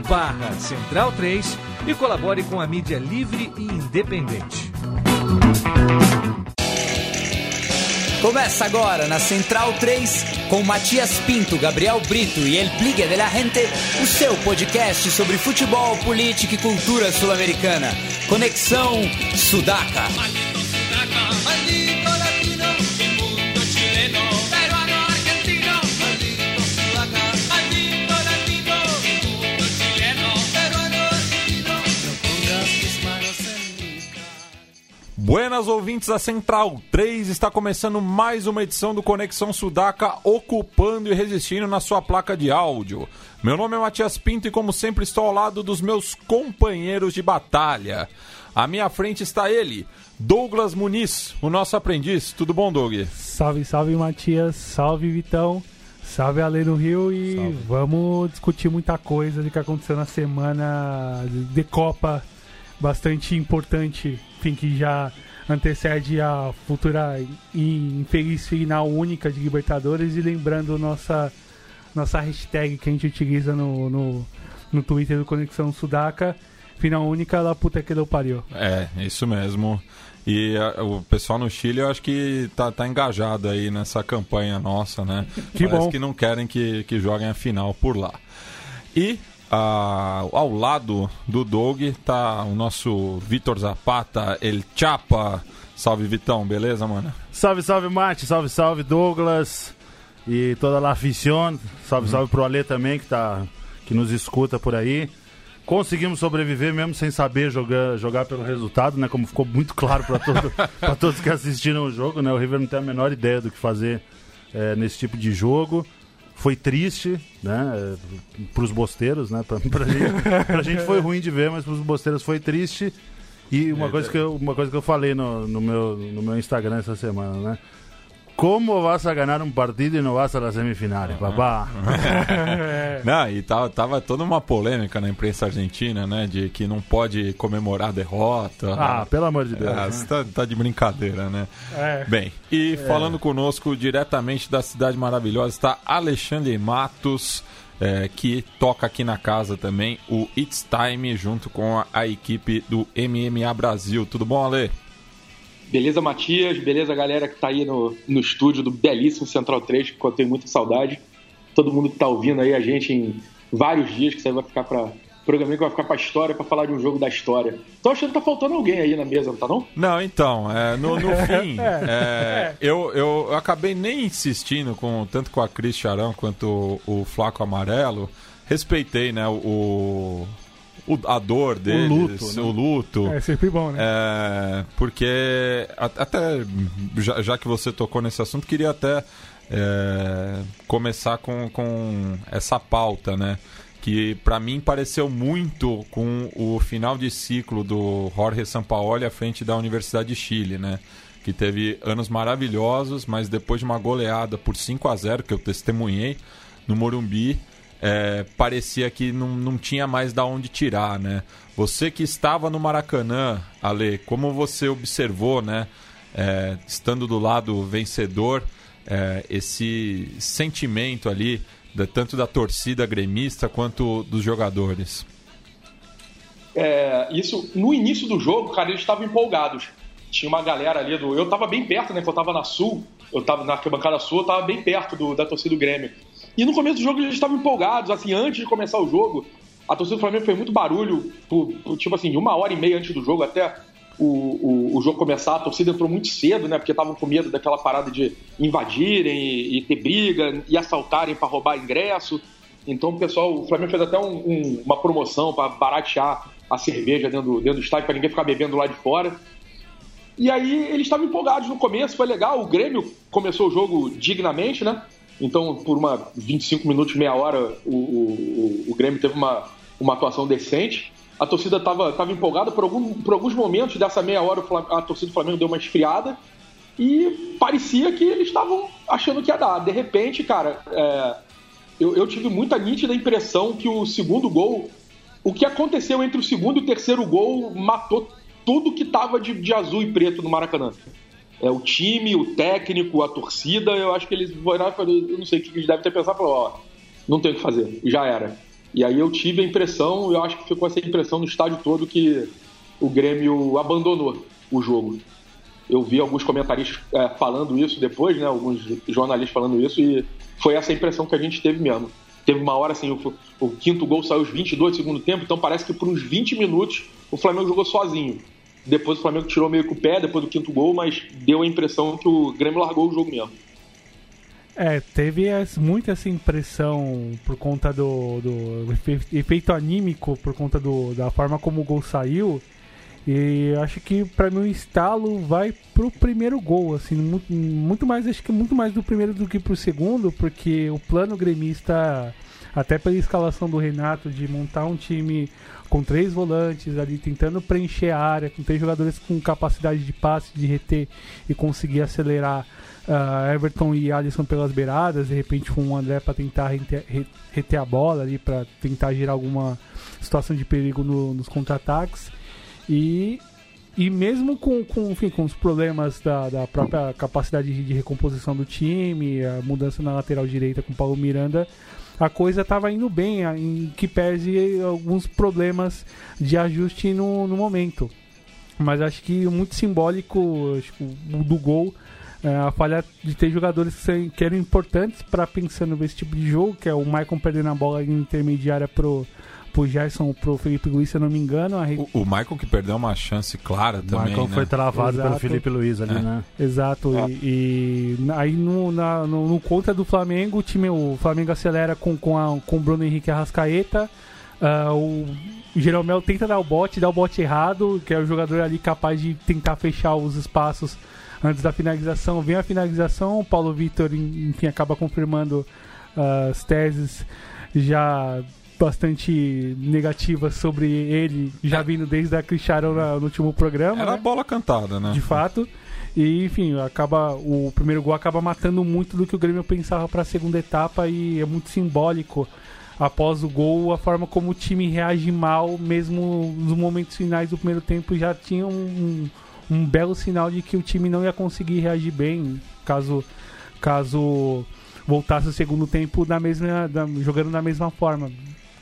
barra Central 3 e colabore com a mídia livre e independente. Começa agora na Central 3 com Matias Pinto, Gabriel Brito e El Pligue de la Gente, o seu podcast sobre futebol, política e cultura sul-americana. Conexão Sudaca. Buenas ouvintes da Central 3, está começando mais uma edição do Conexão Sudaca, ocupando e resistindo na sua placa de áudio. Meu nome é Matias Pinto e, como sempre, estou ao lado dos meus companheiros de batalha. À minha frente está ele, Douglas Muniz, o nosso aprendiz. Tudo bom, Doug? Salve, salve, Matias. Salve, Vitão. Salve, Ale no Rio. E salve. vamos discutir muita coisa do que aconteceu na semana de Copa, bastante importante enfim, que já antecede a futura e infeliz final única de Libertadores e lembrando nossa nossa hashtag que a gente utiliza no, no, no Twitter do Conexão Sudaca, final única da puta que deu pariu. É, isso mesmo. E a, o pessoal no Chile eu acho que tá, tá engajado aí nessa campanha nossa, né? Que Parece bom. que não querem que, que joguem a final por lá. E ah, ao lado do Doug tá o nosso Vitor Zapata, El Chapa. Salve, Vitão, beleza, mano? Salve, salve, Mate, salve, salve, Douglas e toda a aficion. Salve, uhum. salve pro Alê também, que, tá, que nos escuta por aí. Conseguimos sobreviver mesmo sem saber jogar, jogar pelo resultado, né? Como ficou muito claro para todo, todos que assistiram o jogo, né? O River não tem a menor ideia do que fazer é, nesse tipo de jogo foi triste, né? Para os bosteiros, né? Pra, pra, gente, pra gente foi ruim de ver, mas para os bosteiros foi triste. E uma, é, coisa, que eu, uma coisa que eu falei no, no, meu, no meu Instagram essa semana, né? Como vas a ganhar um partido e não vas a semifinal, papá? não, e tava, tava toda uma polêmica na imprensa argentina, né? De que não pode comemorar a derrota. Ah, pelo amor de Deus. Ah, né? Você tá, tá, de brincadeira, né? É. Bem, e é. falando conosco diretamente da cidade maravilhosa está Alexandre Matos. É, que toca aqui na casa também o It's Time junto com a, a equipe do MMA Brasil. Tudo bom, Ale? Beleza, Matias? Beleza, galera que tá aí no, no estúdio do belíssimo Central 3, que eu tenho muita saudade. Todo mundo que tá ouvindo aí a gente em vários dias, que isso aí vai ficar pra. Programinha que vai ficar pra história, pra falar de um jogo da história. Tô achando que tá faltando alguém aí na mesa, não tá não? Não, então, é, no, no fim, é, eu, eu, eu, acabei nem insistindo com tanto com a Cris Charão quanto o, o Flaco Amarelo. Respeitei, né, o, o, a dor deles, o luto, né? o luto. É sempre bom, né? É, porque até já, já, que você tocou nesse assunto, queria até é, começar com, com essa pauta, né? Que para mim pareceu muito com o final de ciclo do Jorge Sampaoli à frente da Universidade de Chile, né? Que teve anos maravilhosos, mas depois de uma goleada por 5 a 0 que eu testemunhei no Morumbi, é, parecia que não, não tinha mais da onde tirar, né? Você que estava no Maracanã, Ale, como você observou, né? É, estando do lado vencedor, é, esse sentimento ali, tanto da torcida gremista quanto dos jogadores? É, isso, no início do jogo, cara, eles estavam empolgados. Tinha uma galera ali do. Eu estava bem perto, né? Que eu estava na Sul, eu estava na arquibancada Sul, eu estava bem perto do, da torcida do Grêmio. E no começo do jogo eles estavam empolgados, assim, antes de começar o jogo, a torcida do Flamengo fez muito barulho, por, por, tipo assim, uma hora e meia antes do jogo, até o, o, o, jogo começar, a torcida entrou muito cedo, né? Porque estavam com medo daquela parada de invadirem e, e ter briga e assaltarem para roubar ingresso. Então o pessoal, o Flamengo fez até um, um, uma promoção para baratear a cerveja dentro, dentro do estádio, para ninguém ficar bebendo lá de fora. E aí eles estavam empolgados no começo, foi legal. O Grêmio começou o jogo dignamente, né? Então, por uma 25 minutos, meia hora, o, o, o Grêmio teve uma, uma atuação decente. a torcida estava tava empolgada. Por, algum, por alguns momentos dessa meia hora, a torcida do Flamengo deu uma esfriada e parecia que eles estavam achando que ia dar. De repente, cara, é, eu, eu tive muita nítida impressão que o segundo gol, o que aconteceu entre o segundo e o terceiro gol, matou tudo que estava de, de azul e preto no Maracanã. É, o time, o técnico, a torcida, eu acho que eles vão eu não sei o que eles devem ter pensado, falou, ó, não tem o que fazer, já era. E aí eu tive a impressão, eu acho que ficou essa impressão no estádio todo que o Grêmio abandonou o jogo eu vi alguns comentaristas é, falando isso depois, né? Alguns jornalistas falando isso e foi essa impressão que a gente teve mesmo. Teve uma hora assim, o, o quinto gol saiu aos 22 do segundo tempo, então parece que por uns 20 minutos o Flamengo jogou sozinho. Depois o Flamengo tirou meio com o pé depois do quinto gol, mas deu a impressão que o Grêmio largou o jogo mesmo. É, teve muito essa impressão por conta do, do efeito anímico, por conta do, da forma como o gol saiu. E acho que para mim o estalo vai pro primeiro gol, assim, muito, muito, mais, acho que muito mais do primeiro do que pro segundo, porque o plano gremista, até pela escalação do Renato, de montar um time com três volantes ali, tentando preencher a área, com três jogadores com capacidade de passe, de reter e conseguir acelerar uh, Everton e Alisson pelas beiradas, de repente com o André para tentar reter, reter, a bola ali, para tentar gerar alguma situação de perigo no, nos contra-ataques. E, e mesmo com, com, enfim, com os problemas da, da própria capacidade de, de recomposição do time, a mudança na lateral direita com o Paulo Miranda, a coisa estava indo bem, em que pese alguns problemas de ajuste no, no momento. Mas acho que muito simbólico acho, do gol, é, a falha de ter jogadores que eram importantes para pensando nesse tipo de jogo, que é o Maicon perdendo a bola intermediária pro pro Gerson, pro Felipe Luiz, se eu não me engano. A... O, o Michael que perdeu uma chance clara também. O Michael né? foi travado Exato. pelo Felipe Luiz ali, é. né? Exato. É. E, e, aí no, na, no, no, contra do Flamengo, o time, o Flamengo acelera com, com, a, com o Bruno Henrique Arrascaeta. Uh, o Jeromel tenta dar o bote, dá o bote errado, que é o jogador ali capaz de tentar fechar os espaços antes da finalização. Vem a finalização, o Paulo Vitor, enfim, acaba confirmando uh, as teses já bastante negativas sobre ele, já vindo desde a Cristiano no último programa. Era né? a bola cantada, né? De fato. E, enfim, acaba o primeiro gol acaba matando muito do que o Grêmio pensava para a segunda etapa e é muito simbólico após o gol a forma como o time reage mal, mesmo nos momentos finais do primeiro tempo já tinha um, um, um belo sinal de que o time não ia conseguir reagir bem caso caso voltasse o segundo tempo da mesma da, jogando da mesma forma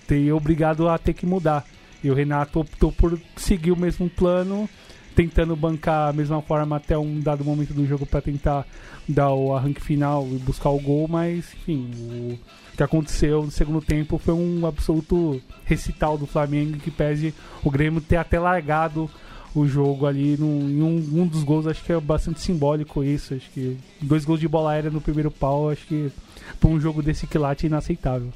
ter obrigado a ter que mudar. E o Renato optou por seguir o mesmo plano, tentando bancar a mesma forma até um dado momento do jogo para tentar dar o arranque final e buscar o gol, mas enfim, o que aconteceu no segundo tempo foi um absoluto recital do Flamengo que pese o Grêmio ter até largado o jogo ali em um, um dos gols acho que é bastante simbólico isso acho que dois gols de bola aérea no primeiro pau acho que para um jogo desse quilate é inaceitável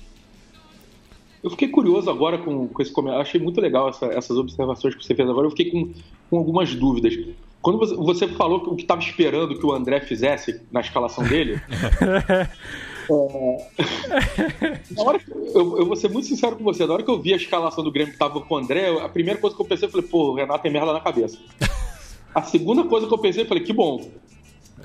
eu fiquei curioso agora com, com esse comentário. Achei muito legal essa, essas observações que você fez agora. Eu fiquei com, com algumas dúvidas. Quando você, você falou que o que estava esperando que o André fizesse na escalação dele. é, na hora que, eu, eu vou ser muito sincero com você. Na hora que eu vi a escalação do Grêmio que estava com o André, a primeira coisa que eu pensei, eu falei, pô, o Renato tem merda na cabeça. A segunda coisa que eu pensei, eu falei, que bom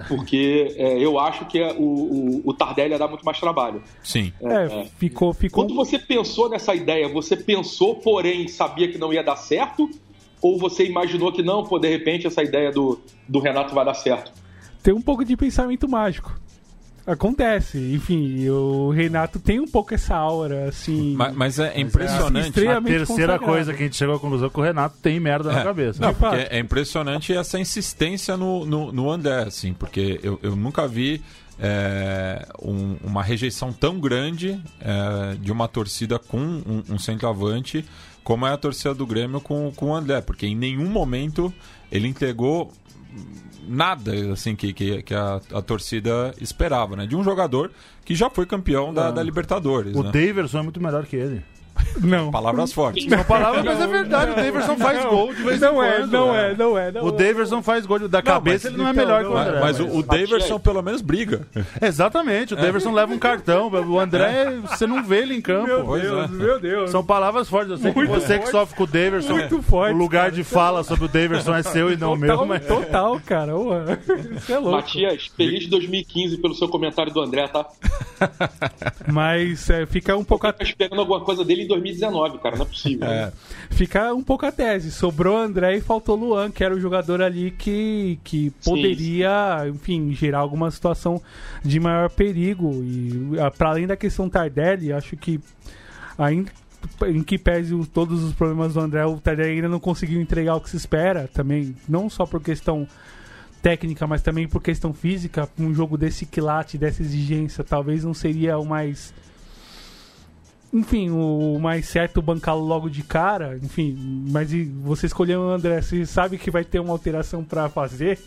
porque é, eu acho que é, o, o, o, Tardelli ia dar muito mais trabalho. Sim. É, é, ficou, ficou. Quando você pensou nessa ideia, você pensou, porém sabia que não ia dar certo? Ou você imaginou que não, pô, de repente essa ideia do, do Renato vai dar certo? Tem um pouco de pensamento mágico acontece. Enfim, o Renato tem um pouco essa aura, assim. Mas, mas é impressionante. É, a terceira coisa que a gente chegou à conclusão é que o Renato tem merda é, na cabeça. Não, porque é impressionante essa insistência no, no, no André, assim, porque eu, eu nunca vi. É, um, uma rejeição tão grande é, de uma torcida com um, um, centroavante como é a torcida do Grêmio com, com o André, porque em nenhum momento ele entregou nada assim que, que, que a, a, torcida esperava, né? De um jogador que já foi campeão da, da Libertadores. O né? Daverson é muito melhor que ele. Não. Palavras fortes. Uma palavra, mas é verdade. o Daverson faz gol de vez em Não é, quando. não é, não é. não O é. Daverson faz gol da cabeça, ele não é então, melhor não que o é. André. Mas o, o Daverson pelo menos briga. Exatamente, o Daverson leva um cartão. O André, você não vê ele em campo. Meu Pois Deus, é. meu Deus. São palavras fortes. Eu sei que você que sofre com o Daverson, Muito forte, o lugar cara. de fala sobre o Daverson é seu e não meu. total, Mas... total, cara. Ué. Isso é louco. Matias, feliz 2015 pelo seu comentário do André, tá? Mas é, fica um pouco a, Tô esperando alguma coisa dele em 2019, cara, não é possível. É. fica um pouco a tese. Sobrou André e faltou Luan, que era o jogador ali que, que poderia, enfim, gerar alguma situação de maior perigo. E para além da questão Tardelli, acho que ainda em que pese todos os problemas do André, o Tardelli ainda não conseguiu entregar o que se espera também, não só por questão técnica, mas também por questão física, um jogo desse quilate, dessa exigência, talvez não seria o mais enfim, o mais certo bancá-lo logo de cara, enfim, mas você escolheu o André, você sabe que vai ter uma alteração pra fazer,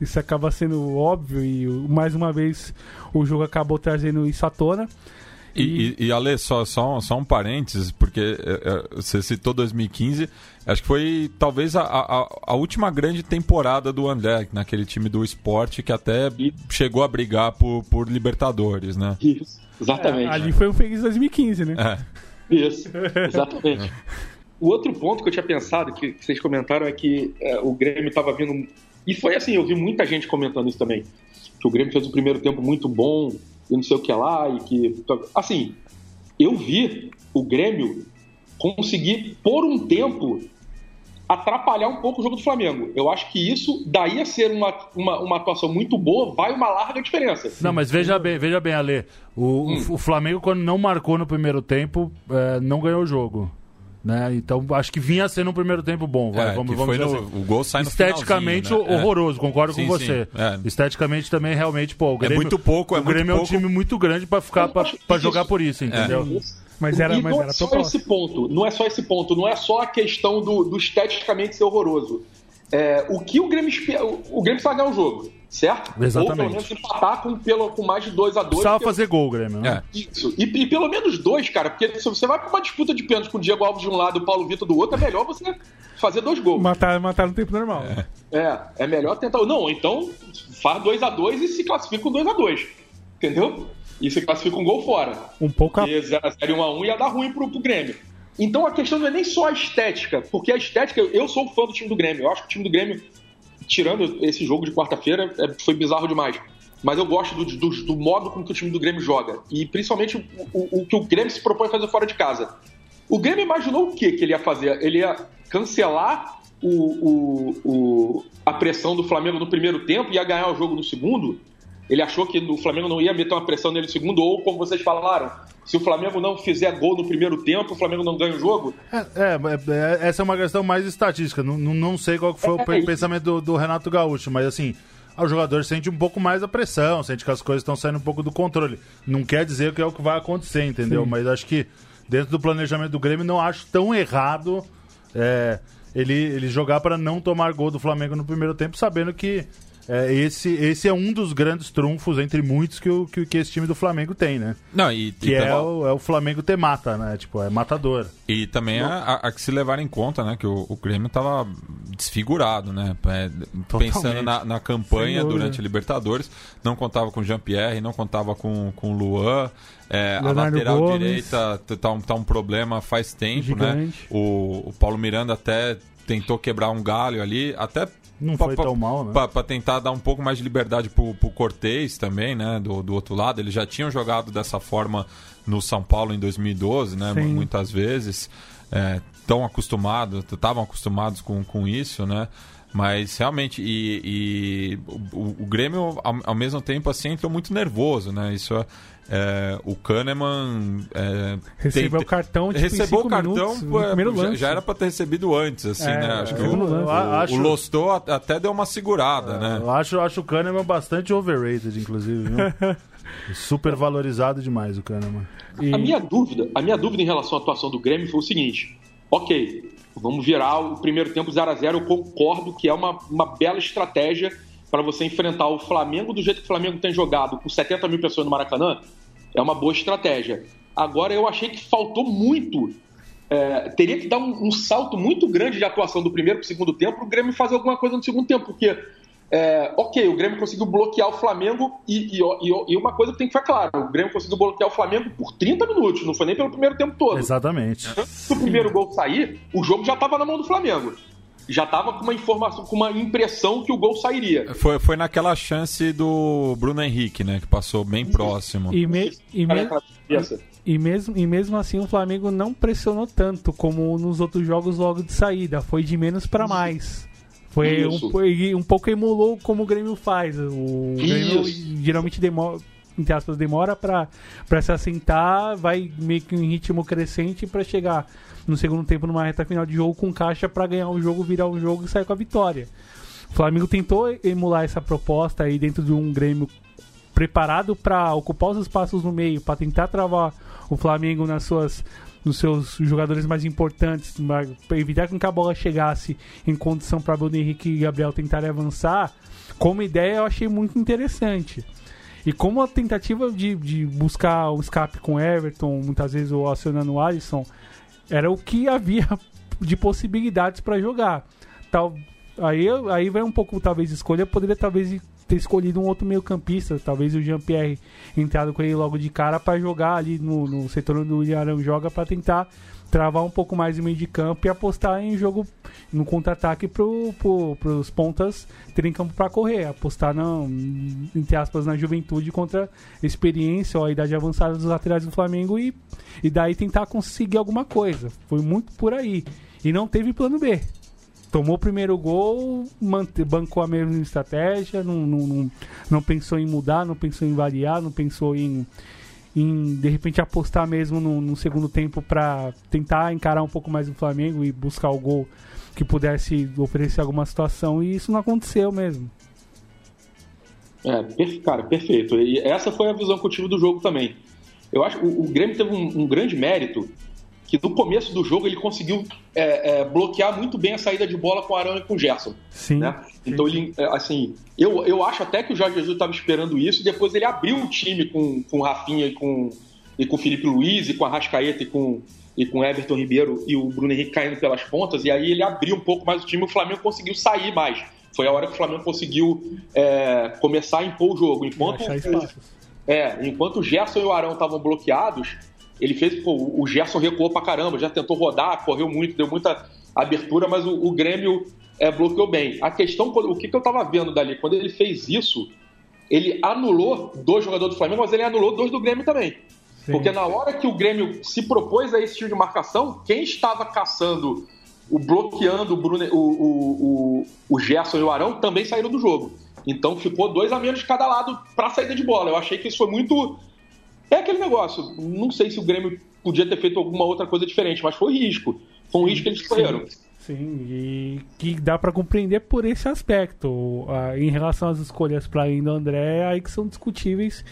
isso acaba sendo óbvio e mais uma vez o jogo acabou trazendo isso à tona. E, e, e Ale, só, só, um- só um parênteses, porque é, é, você citou 2015, acho que foi talvez a, a, a última grande temporada do André, naquele time do esporte que até E- chegou a brigar por, por Libertadores, né? Isso, exatamente. Ali foi um feliz 2015, né? É. Isso, exatamente. O outro ponto que eu tinha pensado, que vocês comentaram, é que é, o Grêmio estava vindo. E foi assim, eu vi muita gente comentando isso também. Que o Grêmio fez um primeiro tempo muito bom, e não sei o que lá, e que. Assim, eu vi o Grêmio conseguir, por um tempo, atrapalhar um pouco o jogo do Flamengo. Eu acho que isso, daí a ser uma, uma, uma atuação muito boa, vai uma larga diferença. Não, mas veja bem, veja bem, Ale. O, Hum. o, Flamengo, quando não marcou no primeiro tempo, é, não ganhou o jogo. Né? Então, acho que vinha sendo um primeiro tempo bom. Vai, É, vamos, vamos no- assim. o gol sai no Esteticamente né? É. horroroso, concordo Sim, com sim, você. é. Esteticamente também, realmente, pô, o Grêmio, muito pouco, é o muito Grêmio é um pouco. time muito grande pra ficar pra jogar por isso, entendeu? Mas era, e mas não era é só esse ponto, não é só esse ponto, não é só a questão do, do esteticamente ser horroroso. É, o que o Grêmio espera, o Grêmio precisa ganhar o jogo, certo? Exatamente. Ou pelo menos empatar com, pelo, com mais de 2 a 2 Precisava fazer gol, Grêmio, né? É. Isso. E, e pelo menos dois, cara, porque se você vai pra uma disputa de pênalti com o Diego Alves de um lado e o Paulo Vitor do outro, é melhor você fazer dois gols. Matar, matar no tempo normal. É, é melhor tentar. Não, então faz 2 a 2 e se classifica com 2 a 2 Entendeu? E se classifica um gol fora. Um pouco a... Porque 0x0 e 1x1 ia dar ruim pro, pro Grêmio. Então a questão não é nem só a estética, porque a estética, eu sou fã do time do Grêmio. Eu acho que o time do Grêmio, tirando esse jogo de quarta-feira, é- foi bizarro demais. Mas eu gosto do, do, do modo com que o time do Grêmio joga. E principalmente o, o- o que o Grêmio se propõe a fazer fora de casa. O Grêmio imaginou o que, que ele ia fazer? Ele ia cancelar o, o- o- a pressão do Flamengo no primeiro tempo e ia ganhar o jogo no segundo? Ele achou que o Flamengo não ia meter uma pressão nele no segundo, ou como vocês falaram, se o Flamengo não fizer gol no primeiro tempo, o Flamengo não ganha o jogo? É, é, é, essa é uma questão mais estatística. Não, não, não sei qual que foi o É, é pensamento do, do Renato Gaúcho, mas assim, o jogador sente um pouco mais a pressão, sente que as coisas estão saindo um pouco do controle. Não quer dizer que é o que vai acontecer, entendeu? Mas acho que dentro do planejamento do Grêmio não acho tão errado é, ele, ele jogar para não tomar gol do Flamengo no primeiro tempo, sabendo que é, esse, esse é um dos grandes trunfos, entre muitos, que, o, que, que esse time do Flamengo tem, né? Não, e, Que e é o, é o Flamengo ter mata, né? Tipo, é matador. E também a, a- a que se levar em conta, né? Que o, o Grêmio tava desfigurado, né? é, pensando na, na campanha dúvida. durante a Libertadores, não contava com o Jean-Pierre, não contava com, com o Luan. é, a lateral Gomes. direita tá um, tá um problema faz tempo, né? Gigante. O, o Paulo Miranda até tentou quebrar um galho ali, até Não pa- foi pa- tão mal, né? pa- pra tentar dar um pouco mais de liberdade pro, pro Cortez também, né? Do, do outro lado. Eles já tinham jogado dessa forma no São Paulo em 2012, né? Sim. Muitas vezes. Estão acostumados, estavam acostumados com, com isso, né? Mas realmente, e, e o, o Grêmio, ao, ao mesmo tempo, assim, entrou muito nervoso, né? Isso é. É, o Kahneman. É, Recebeu tem- o cartão, tipo, recebeu o cartão, minutos, pô, já, já era pra ter recebido antes, assim, É, né? Acho que é, o, o, Acho- o Lostou at- até deu uma segurada, né? Eu acho, acho o Kahneman bastante overrated, inclusive? Super valorizado demais o Kahneman. E- A minha dúvida, a minha dúvida em relação à atuação do Grêmio foi o seguinte: ok, vamos virar o primeiro tempo 0 a 0 eu concordo que é uma, uma bela estratégia para você enfrentar o Flamengo do jeito que o Flamengo tem jogado, com 70 mil pessoas no Maracanã, é uma boa estratégia. Agora eu achei que faltou muito é, teria que dar um, um, salto muito grande de atuação do primeiro para o segundo tempo para o Grêmio fazer alguma coisa no segundo tempo, porque é, ok, o Grêmio conseguiu bloquear o Flamengo e, e, e, uma coisa que tem que ficar claro: o Grêmio conseguiu bloquear o Flamengo por 30 minutos, não foi nem pelo primeiro tempo todo. Exatamente. Se o primeiro gol sair, o jogo já estava na mão do Flamengo. Já estava com uma informação, com uma impressão que o gol sairia. Foi, foi naquela chance do Bruno Henrique, né? Que passou bem próximo. E, me, e, me, e, mesmo, e mesmo assim o Flamengo não pressionou tanto como nos outros jogos logo de saída. Foi de menos para mais. Foi um, um, pouco emulou como o Grêmio faz. O Grêmio geralmente demora, entre aspas, demora para se assentar, vai meio que em ritmo crescente para chegar no segundo tempo numa reta final de jogo com caixa para ganhar o jogo, virar o jogo e sair com a vitória. O Flamengo tentou emular essa proposta aí dentro de um Grêmio preparado para ocupar os espaços no meio, para tentar travar o Flamengo nas suas nos seus jogadores mais importantes, para evitar que a bola chegasse em condição para Bruno Henrique e Gabriel tentarem avançar, como ideia eu achei muito interessante. E como a tentativa de, de buscar o escape com Everton, muitas vezes o acionando o Alisson, era o que havia de possibilidades para jogar. Tal, aí, aí vai um pouco, talvez, escolha. Poderia, talvez, ter escolhido um outro meio-campista, talvez o Jean-Pierre entrado com ele logo de cara para jogar ali no, no setor onde o William joga para tentar travar um pouco mais o meio de campo e apostar em jogo no contra-ataque para pro, os pontas terem campo para correr, apostar não, entre aspas na juventude contra experiência ou a idade avançada dos laterais do Flamengo e, e daí tentar conseguir alguma coisa. Foi muito por aí. E não teve plano B tomou o primeiro gol, bancou a mesma estratégia, não, não, não, não, pensou em mudar, não pensou em variar, não pensou em, em de repente apostar mesmo no, no segundo tempo para tentar encarar um pouco mais o Flamengo e buscar o gol que pudesse oferecer alguma situação e isso não aconteceu mesmo. É, cara, perfeito. E essa foi a visão que eu tive do jogo também. Eu acho que o, o Grêmio teve um, um grande mérito que no começo do jogo ele conseguiu é, é, bloquear muito bem a saída de bola com o Arão e com o Gerson. Sim. Né? Então ele, é, assim, eu, eu acho até que o Jorge Jesus estava esperando isso e depois ele abriu o time com, com o Rafinha e com, e com o Felipe Luiz e com a Rascaeta e com e com Everton Ribeiro e o Bruno Henrique caindo pelas pontas, e aí ele abriu um pouco mais o time e o Flamengo conseguiu sair mais. Foi a hora que o Flamengo conseguiu é, começar a impor o jogo. Enquanto, é, enquanto o Gerson e o Arão estavam bloqueados, ele fez, pô, o Gerson recuou pra caramba, já tentou rodar, correu muito, deu muita abertura, mas o, o Grêmio é, bloqueou bem. A questão, o que, que eu tava vendo dali? Quando ele fez isso, ele anulou dois jogadores do Flamengo, mas ele anulou dois do Grêmio também. Sim. Porque na hora que o Grêmio se propôs a esse tipo de marcação, quem estava caçando, o bloqueando o, Bruno, o, o, o, Gerson e o Arão também saíram do jogo. Então ficou dois a menos de cada lado para saída de bola. Eu achei que isso foi muito é aquele negócio. Não sei se o Grêmio podia ter feito alguma outra coisa diferente, mas foi risco. Foi um risco que eles escolheram. Sim, e que dá para compreender por esse aspecto. Uh, em relação às escolhas para ainda André, aí que são discutíveis.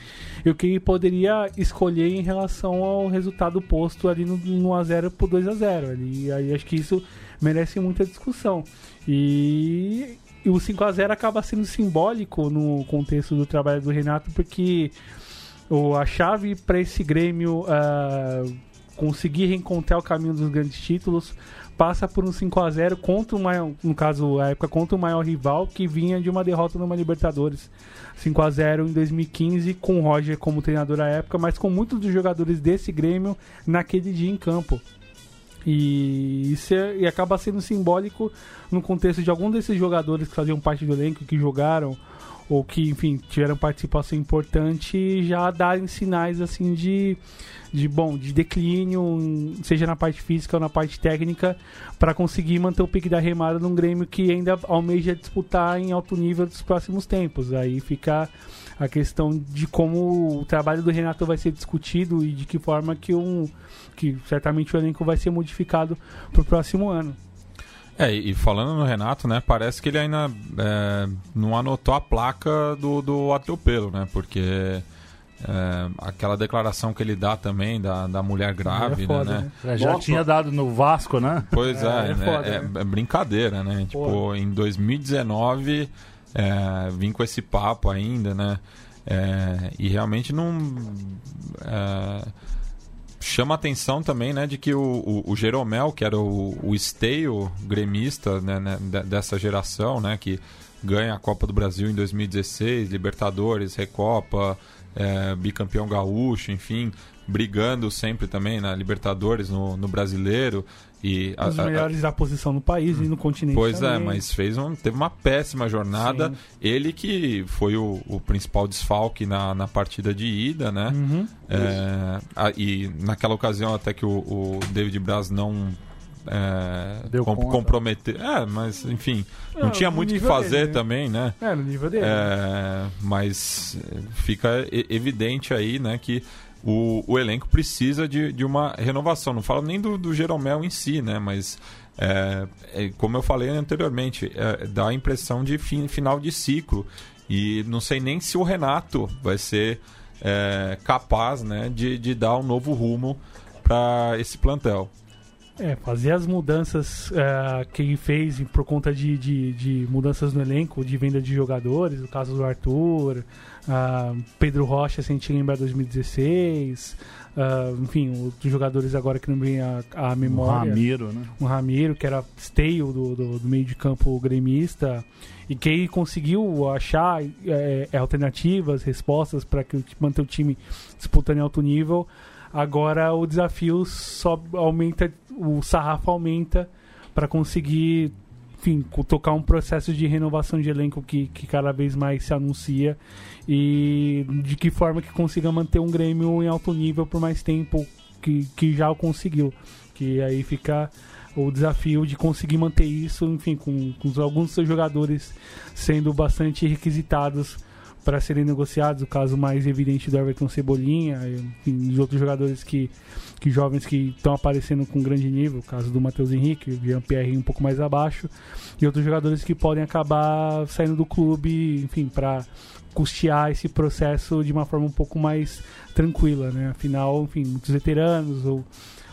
E o que poderia escolher em relação ao resultado posto ali no, no 1x0 por 2x0. Ali, aí acho que isso merece muita discussão. E, e o 5x0 acaba sendo simbólico no contexto do trabalho do Renato, porque o, a chave para esse Grêmio uh, conseguir reencontrar o caminho dos grandes títulos passa por um 5 a 0 contra o maior, no caso, a época contra o maior rival que vinha de uma derrota numa Libertadores. 5 a 0 em 2015 com o Roger como treinador à época, mas com muitos dos jogadores desse Grêmio naquele dia em campo. E isso é, e acaba sendo simbólico no contexto de algum desses jogadores que faziam parte do elenco, que jogaram ou que, enfim, tiveram participação importante já darem sinais assim de, de bom, de declínio, seja na parte física ou na parte técnica, para conseguir manter o pique da remada num Grêmio que ainda almeja disputar em alto nível dos próximos tempos. Aí fica a questão de como o trabalho do Renato vai ser discutido e de que forma que um que certamente o elenco vai ser modificado para o próximo ano. É, e falando no Renato, né, parece que ele ainda é, não anotou a placa do, do atropelo, né, porque é, aquela declaração que ele dá também da, da mulher grávida, é foda, né? né? Já Nossa. tinha dado no Vasco, né? Pois é, é, é, foda, é né? brincadeira, né? Tipo, em 2019, é, vim com esse papo ainda, né? e realmente não chama atenção também, né, de que o, o, o Jeromel, que era o, o esteio gremista né, né, dessa geração, né, que ganha a Copa do Brasil em 2016, Libertadores, Recopa, é, bicampeão gaúcho, enfim, brigando sempre também na Libertadores, no, no Brasileiro. E Os a, melhores a, da posição no país e no continente Pois é, também. é, mas fez um, teve uma péssima jornada. Sim. Ele que foi o, o, principal desfalque na, na partida de ida, né? Uhum. É, a, e naquela ocasião até que o, o David Braz não é, Deu com, comprometer. É, mas enfim, não, não tinha muito o que fazer dele, né? também, né? É, no nível dele. É, mas fica evidente aí, né, que o, o elenco precisa de, de uma renovação. Não falo nem do, do Jeromel em si, né? Mas, é, é, como eu falei anteriormente, é, dá a impressão de fim, final de ciclo. E não sei nem se o Renato vai ser é, capaz né, de, de dar um novo rumo para esse plantel. É, fazer as mudanças uh, que ele fez por conta de, de, de, mudanças no elenco, de venda de jogadores, no caso do Arthur, uh, Pedro Rocha, se a gente lembrar 2016, uh, enfim, outros jogadores agora que não vem a, a memória. Um Ramiro, né? Um Ramiro, que era esteio do, do, do meio de campo gremista, e que ele conseguiu achar é, alternativas, respostas para manter o time disputando em alto nível. Agora o desafio só aumenta, o sarrafo aumenta para conseguir, enfim, tocar um processo de renovação de elenco que, que cada vez mais se anuncia e de que forma que consiga manter um Grêmio em alto nível por mais tempo que, que já o conseguiu. Que aí fica o desafio de conseguir manter isso, enfim, com, com alguns dos seus jogadores sendo bastante requisitados para serem negociados, o caso mais evidente do Everton Cebolinha, enfim, outros jogadores que, que jovens que estão aparecendo com grande nível, caso do Matheus Henrique, o Jean-Pierre um pouco mais abaixo, e outros jogadores que podem acabar saindo do clube, enfim, para custear esse processo de uma forma um pouco mais tranquila, né? Afinal, enfim, muitos veteranos ou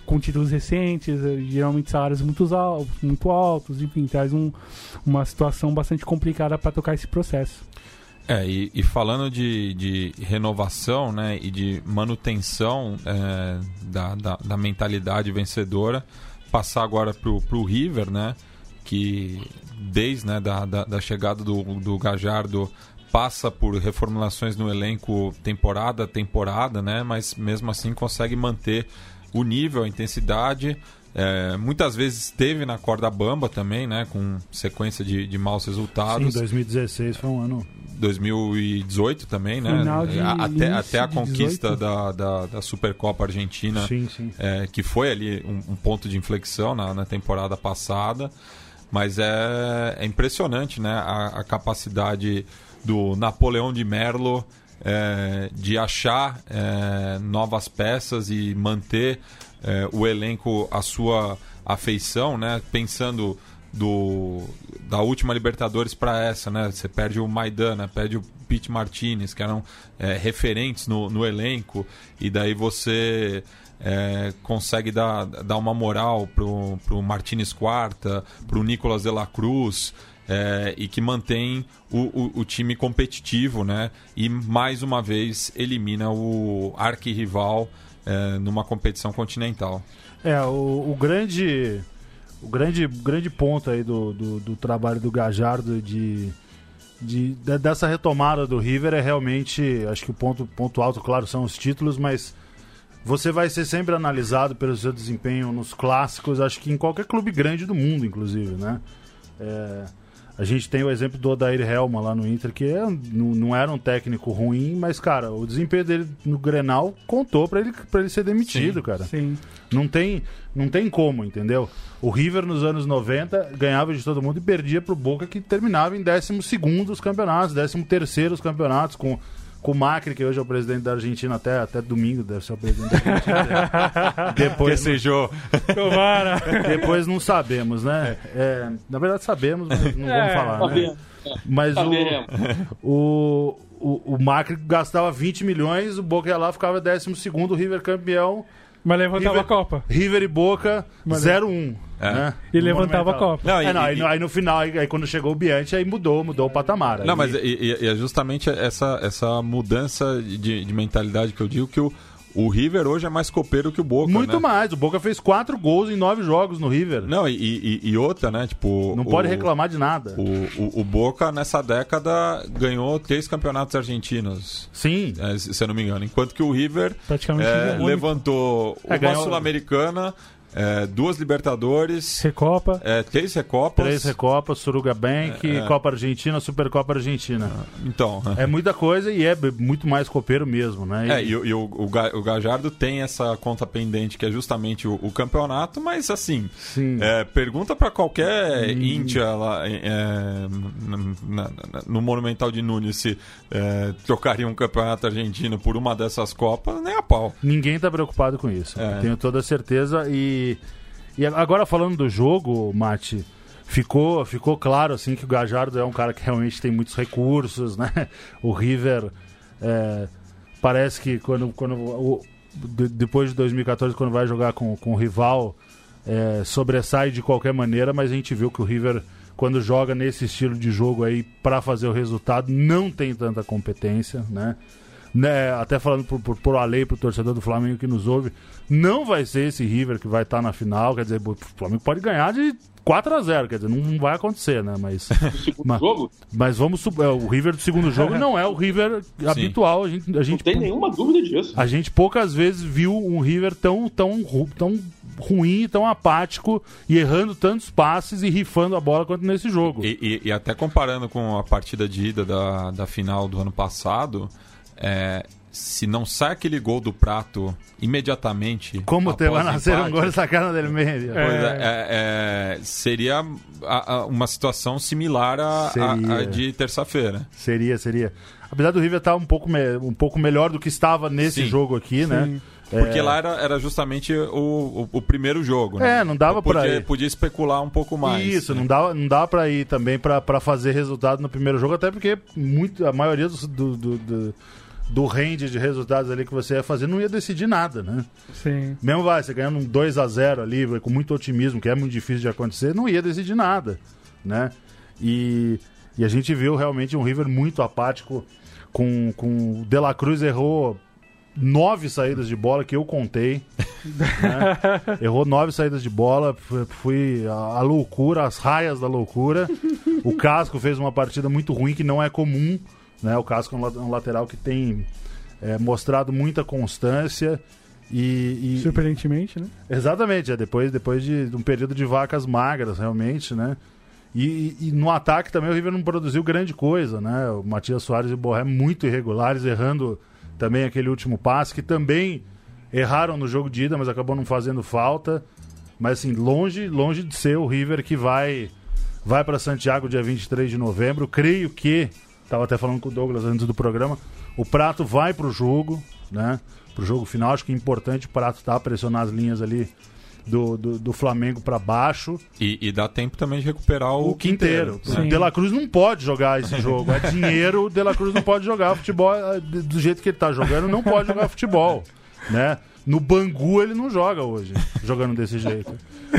com títulos recentes, eh, geralmente salários muito altos, muito altos, enfim, traz um, uma situação bastante complicada para tocar esse processo. É, e, e, falando de, de, renovação né, e de manutenção é, da, da, da, mentalidade vencedora, passar agora para o River, né, que desde né, da, da, da chegada do, do Gajardo passa por reformulações no elenco temporada a temporada, né, mas mesmo assim consegue manter o nível, a intensidade é, muitas vezes esteve na corda bamba também, né? Com sequência de, de maus resultados. Sim, 2016 foi um ano. 2018 também, né? De, até, até a conquista da, da, da, Supercopa Argentina, sim, sim. É, que foi ali um, um, ponto de inflexão na, na temporada passada. Mas é, é impressionante, né? A, a capacidade do Napoleão de Merlo é, de achar é, novas peças e manter é, o elenco à sua afeição, né? Pensando do da última Libertadores para essa, né? Você perde o Maidana, perde o Pete Martinez, que eram é, referentes no, no elenco, e daí você é, consegue dar, dar uma moral pro, pro Martinez Quarta, pro Nicolas de la Cruz, é, e que mantém o, o, o, time competitivo, né? E mais uma vez elimina o arquirrival é, numa competição continental. É, o, o, grande o grande, grande ponto aí do, do, do trabalho do Gajardo de, de, de, dessa retomada do River é realmente, acho que o ponto, ponto alto, claro, são os títulos, mas você vai ser sempre analisado pelo seu desempenho nos clássicos, acho que em qualquer clube grande do mundo, inclusive, né? É, a gente tem o exemplo do Odair Helma lá no Inter, que é, não, não, era um técnico ruim, mas, cara, o desempenho dele no Grenal contou para ele, pra ele ser demitido, sim, cara. Sim. Não tem, não tem como, entendeu? O River nos anos 90 ganhava de todo mundo e perdia pro Boca, que terminava em 12 os campeonatos, 13 os campeonatos, com com o Macri, que hoje é o presidente da Argentina até, até domingo, deve ser o presidente da Argentina. depois sejou. Tomara. Depois não sabemos, né? É, na verdade sabemos, mas não é, vamos falar, né? Mas o, o, o, o Macri gastava 20 milhões, o Boca ia lá, ficava 12 segundo, o River campeão. Mas levantava River, a Copa. River e Boca, 0-1. É. Né? E levantava a Copa. Não, é, não, aí, aí, no final, aí, aí, quando chegou o Bianchi, aí mudou, mudou o patamar. Não, mas e, e, é justamente essa, essa mudança de, de mentalidade que eu digo que o, O River hoje é mais copeiro que o Boca. Muito né? mais. O Boca fez quatro gols em nove jogos no River. Não, e, e- e outra, né? Tipo. Não o- pode reclamar de nada. O, o, o Boca, nessa década, ganhou três campeonatos argentinos. Sim. é, se eu não me engano. Enquanto que o River Praticamente é, levantou É, uma ganhou- Sul-Americana, é, duas Libertadores, Recopa. é, três Recopas. Três Recopas, Suruga Bank, É, é. Copa Argentina, Ah. Supercopa Argentina. Então. É muita coisa e é muito mais copeiro mesmo, né? É, e, o- e o, o Ga- o Gajardo tem essa conta pendente que é justamente o, o campeonato, mas assim, Sim. é, pergunta pra qualquer íntia lá é, no Monumental de Nunes se é, trocaria um campeonato argentino por uma dessas Copas, nem a pau. Ninguém tá preocupado com isso. É. Tenho toda a certeza. E, e agora falando do jogo, Mate, ficou, ficou claro assim que o Gajardo é um cara que realmente tem muitos recursos, né? O River é, parece que quando, quando o- de- depois de 2014, quando vai jogar com, com o rival, é, sobressai de qualquer maneira, mas a gente viu que o River, quando joga nesse estilo de jogo aí para fazer o resultado, não tem tanta competência, né? Né, até falando por, por, por Ale, pro torcedor do Flamengo que nos ouve, não vai ser esse River que vai estar na final, quer dizer, o Flamengo pode ganhar de 4 a 0 quer dizer, não vai acontecer, né? Mas, mas, jogo, mas vamos é, o River do segundo jogo não é o River habitual, a gente, a não gente tem nenhuma dúvida disso. a gente poucas vezes viu um River tão, tão, ru- tão ruim, tão apático e errando tantos passes e rifando a bola quanto nesse jogo. E, e- e até comparando com a partida de ida da, da final do ano passado, é, se não sai aquele gol do prato imediatamente. Como te o nascer um gol sacana del meio. Pois é, é, é, seria a- a- uma situação similar à de terça-feira. Seria, seria. Apesar do River estar um pouco, me- um pouco melhor do que estava nesse Sim. jogo aqui, né? Porque É, lá era, era justamente o, o, o primeiro jogo. Né? É, não dava pra podia, ir. podia especular um pouco mais. Isso, né? não dá, não dá pra ir também pra, pra fazer resultado no primeiro jogo, até porque muito, a maioria dos- do, do, do, do range de resultados ali que você ia fazer não ia decidir nada, né? Sim. Mesmo vai, você ganhando um 2 a 0 ali, com muito otimismo, que é muito difícil de acontecer, não ia decidir nada, né? E, e a gente viu realmente um River muito apático, com, com o De La Cruz errou nove saídas de bola que eu contei. né? Errou nove saídas de bola, fui- a loucura, as raias da loucura. O Casco fez uma partida muito ruim que não é comum, né? O Casco é um, la- um lateral que tem é, mostrado muita constância e, e- Surpreendentemente, né? exatamente, é depois depois de, um período de vacas magras realmente, né? E, e- e no ataque também o River não produziu grande coisa, né? O Matias Soares e o Borré muito irregulares, errando também aquele último passe, que também erraram no jogo de ida, mas acabou não fazendo falta. Mas assim, longe, longe de ser o River que vai vai para Santiago dia 23 de novembro. Creio que, estava até falando com o Douglas antes do programa, o Prato vai pro jogo, né? Pro jogo final, acho que é importante o Prato tá pressionar as linhas ali do, do, do Flamengo para baixo. E, e dá tempo também de recuperar o, O Quinteiro. Sim. O De La Cruz não pode jogar esse jogo. É dinheiro, o De La Cruz não pode jogar futebol eh, do do jeito que ele tá jogando, não pode jogar futebol, né? No Bangu ele não joga hoje, jogando desse jeito.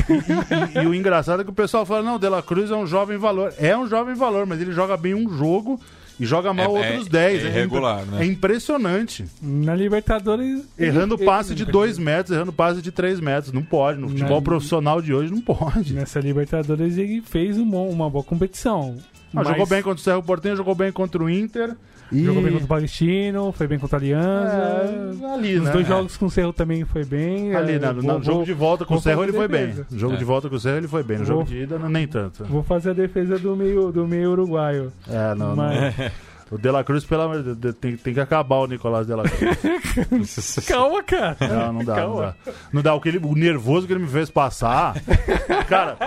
E, e- e o engraçado é que o pessoal fala, não, o De La Cruz é um jovem valor. É um jovem valor, mas ele joga bem um jogo e joga mal É- é- outros 10. é impre- irregular, né? É impressionante. Na Libertadores. Errando ele- passe ele- de 2 metros, errando passe de 3 metros. Não pode. No futebol Não. profissional de hoje não pode. Nessa Libertadores ele fez um bom- uma boa competição. Ah, Mas Jogou bem contra o Cerro Portenho, jogou bem contra o Inter. E... Jogou bem contra o Palestino, foi bem contra a Aliança. É, ali, Os né? dois jogos com o Cerro também foi bem. Ali, é, né? vou- no vou- jogo de volta com o vou Cerro ele foi bem. No jogo É. de volta com o Cerro ele foi bem. No Vou- jogo de ida, nem tanto. Vou fazer a defesa do meio, do meio uruguaio. É, não, Mas- não. O De La Cruz, pelo amor de Deus, tem, tem que acabar o Nicolás De La Cruz. Calma, cara. Não, não dá, não Calma. dá. Não dá. O, que ele- o nervoso que ele me fez passar. Cara,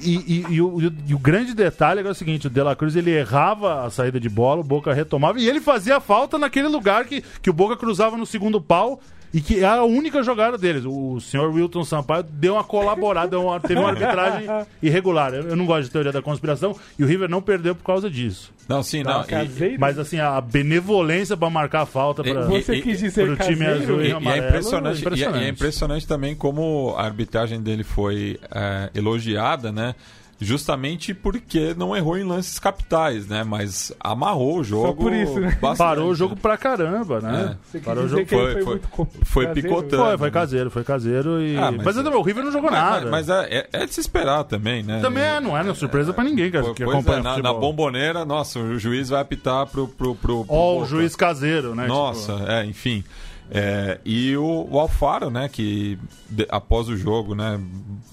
e, e- e o, e o- grande detalhe é, é o seguinte: o De La Cruz ele errava a saída de bola, o Boca retomava e ele fazia falta naquele lugar que, que o Boca cruzava no segundo pau. E que era a única jogada deles. O senhor Wilton Sampaio deu uma colaborada, deu uma- teve uma arbitragem irregular. Eu, eu não gosto de teoria da conspiração e o River não perdeu por causa disso. Não, sim, não. e- Caseiro? Mas assim, a benevolência pra marcar a falta pra, E- Você e- quis dizer pro time azul E, e e amarelo. é impressionante, impressionante. E, é, e é impressionante também como a arbitragem dele foi é, elogiada, né? Justamente porque não errou em lances capitais, né? Mas amarrou o jogo. por isso, né? bastante, Parou o jogo pra caramba, né? Quis Parou o jogo. foi- foi, foi- foi picotando. Foi, foi caseiro, foi caseiro e. Ah, mas mas- o River não jogou nada. Mas, mas é, é, é de se esperar também, né? Também é, não é né? surpresa pra ninguém que, que é, acompanha na, na bomboneira, nossa, o juiz vai apitar pro. pro, pro, pro Ó, o juiz caseiro, né? Nossa, Tipo, é, enfim. É, e o, o Alfaro, né, que de- após o jogo, né,